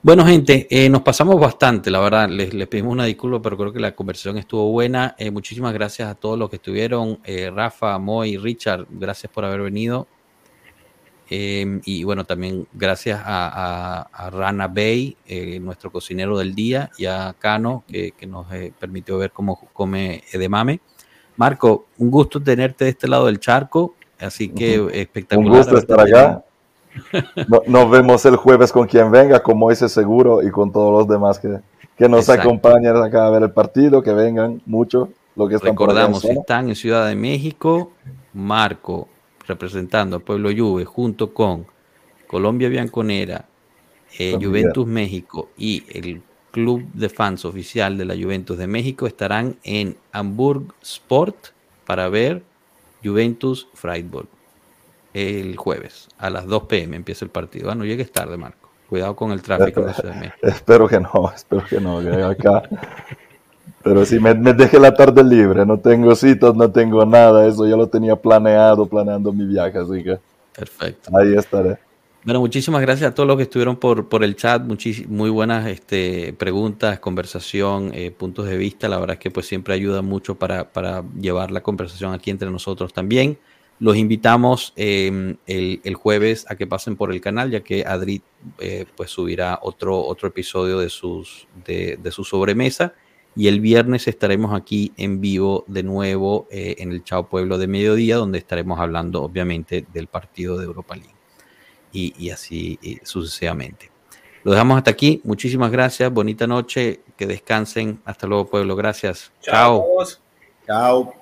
Bueno, gente, eh, nos pasamos bastante, la verdad. Les, pedimos una disculpa, pero creo que la conversación estuvo buena. Eh, muchísimas gracias a todos los que estuvieron. Eh, Rafa, Moy, Richard, gracias por haber venido. Em, y bueno, también gracias a, Rana Bay, eh, nuestro cocinero del día, y a Cano, que, nos eh, permitió ver cómo come edemame. Marco, un gusto tenerte de este lado del charco, así que espectacular. Un gusto estar acá. nos vemos el jueves con quien venga, con Moisés Seguro y con todos los demás que, que nos acompañan acá a ver el partido, que vengan mucho. Lo que Recordamos, están en Ciudad de México, Marco, representando al pueblo Juve junto con Colombia Bianconera, eh, Juventus México y el club de fans oficial de la Juventus de México estarán en Hamburg Sport para ver Juventus Freiburg el jueves a las 2 pm empieza el partido. Ah, no llegues tarde, Marco. Cuidado con el tráfico Ciudad de. Espero que no, espero que no, que acá pero si me, me, dejé la tarde libre, no tengo citas, no tengo nada, eso ya lo tenía planeado, planeando mi viaje, así que perfecto. Ahí estaré. Bueno, muchísimas gracias a todos los que estuvieron por, por el chat, muy buenas este, preguntas, conversación, eh, puntos de vista, la verdad es que pues siempre ayuda mucho para, para llevar la conversación aquí entre nosotros también. Los invitamos em, el, el, jueves a que pasen por el canal, ya que Adri eh, pues subirá otro, otro episodio de, sus, de, de su sobremesa y el viernes estaremos aquí en vivo de nuevo eh, en el Chao Pueblo de Mediodía, donde estaremos hablando obviamente del partido de Europa League y, así sucesivamente. Lo dejamos hasta aquí. Muchísimas gracias. Bonita noche. Que descansen. Hasta luego, pueblo. Gracias. Chao. Chao.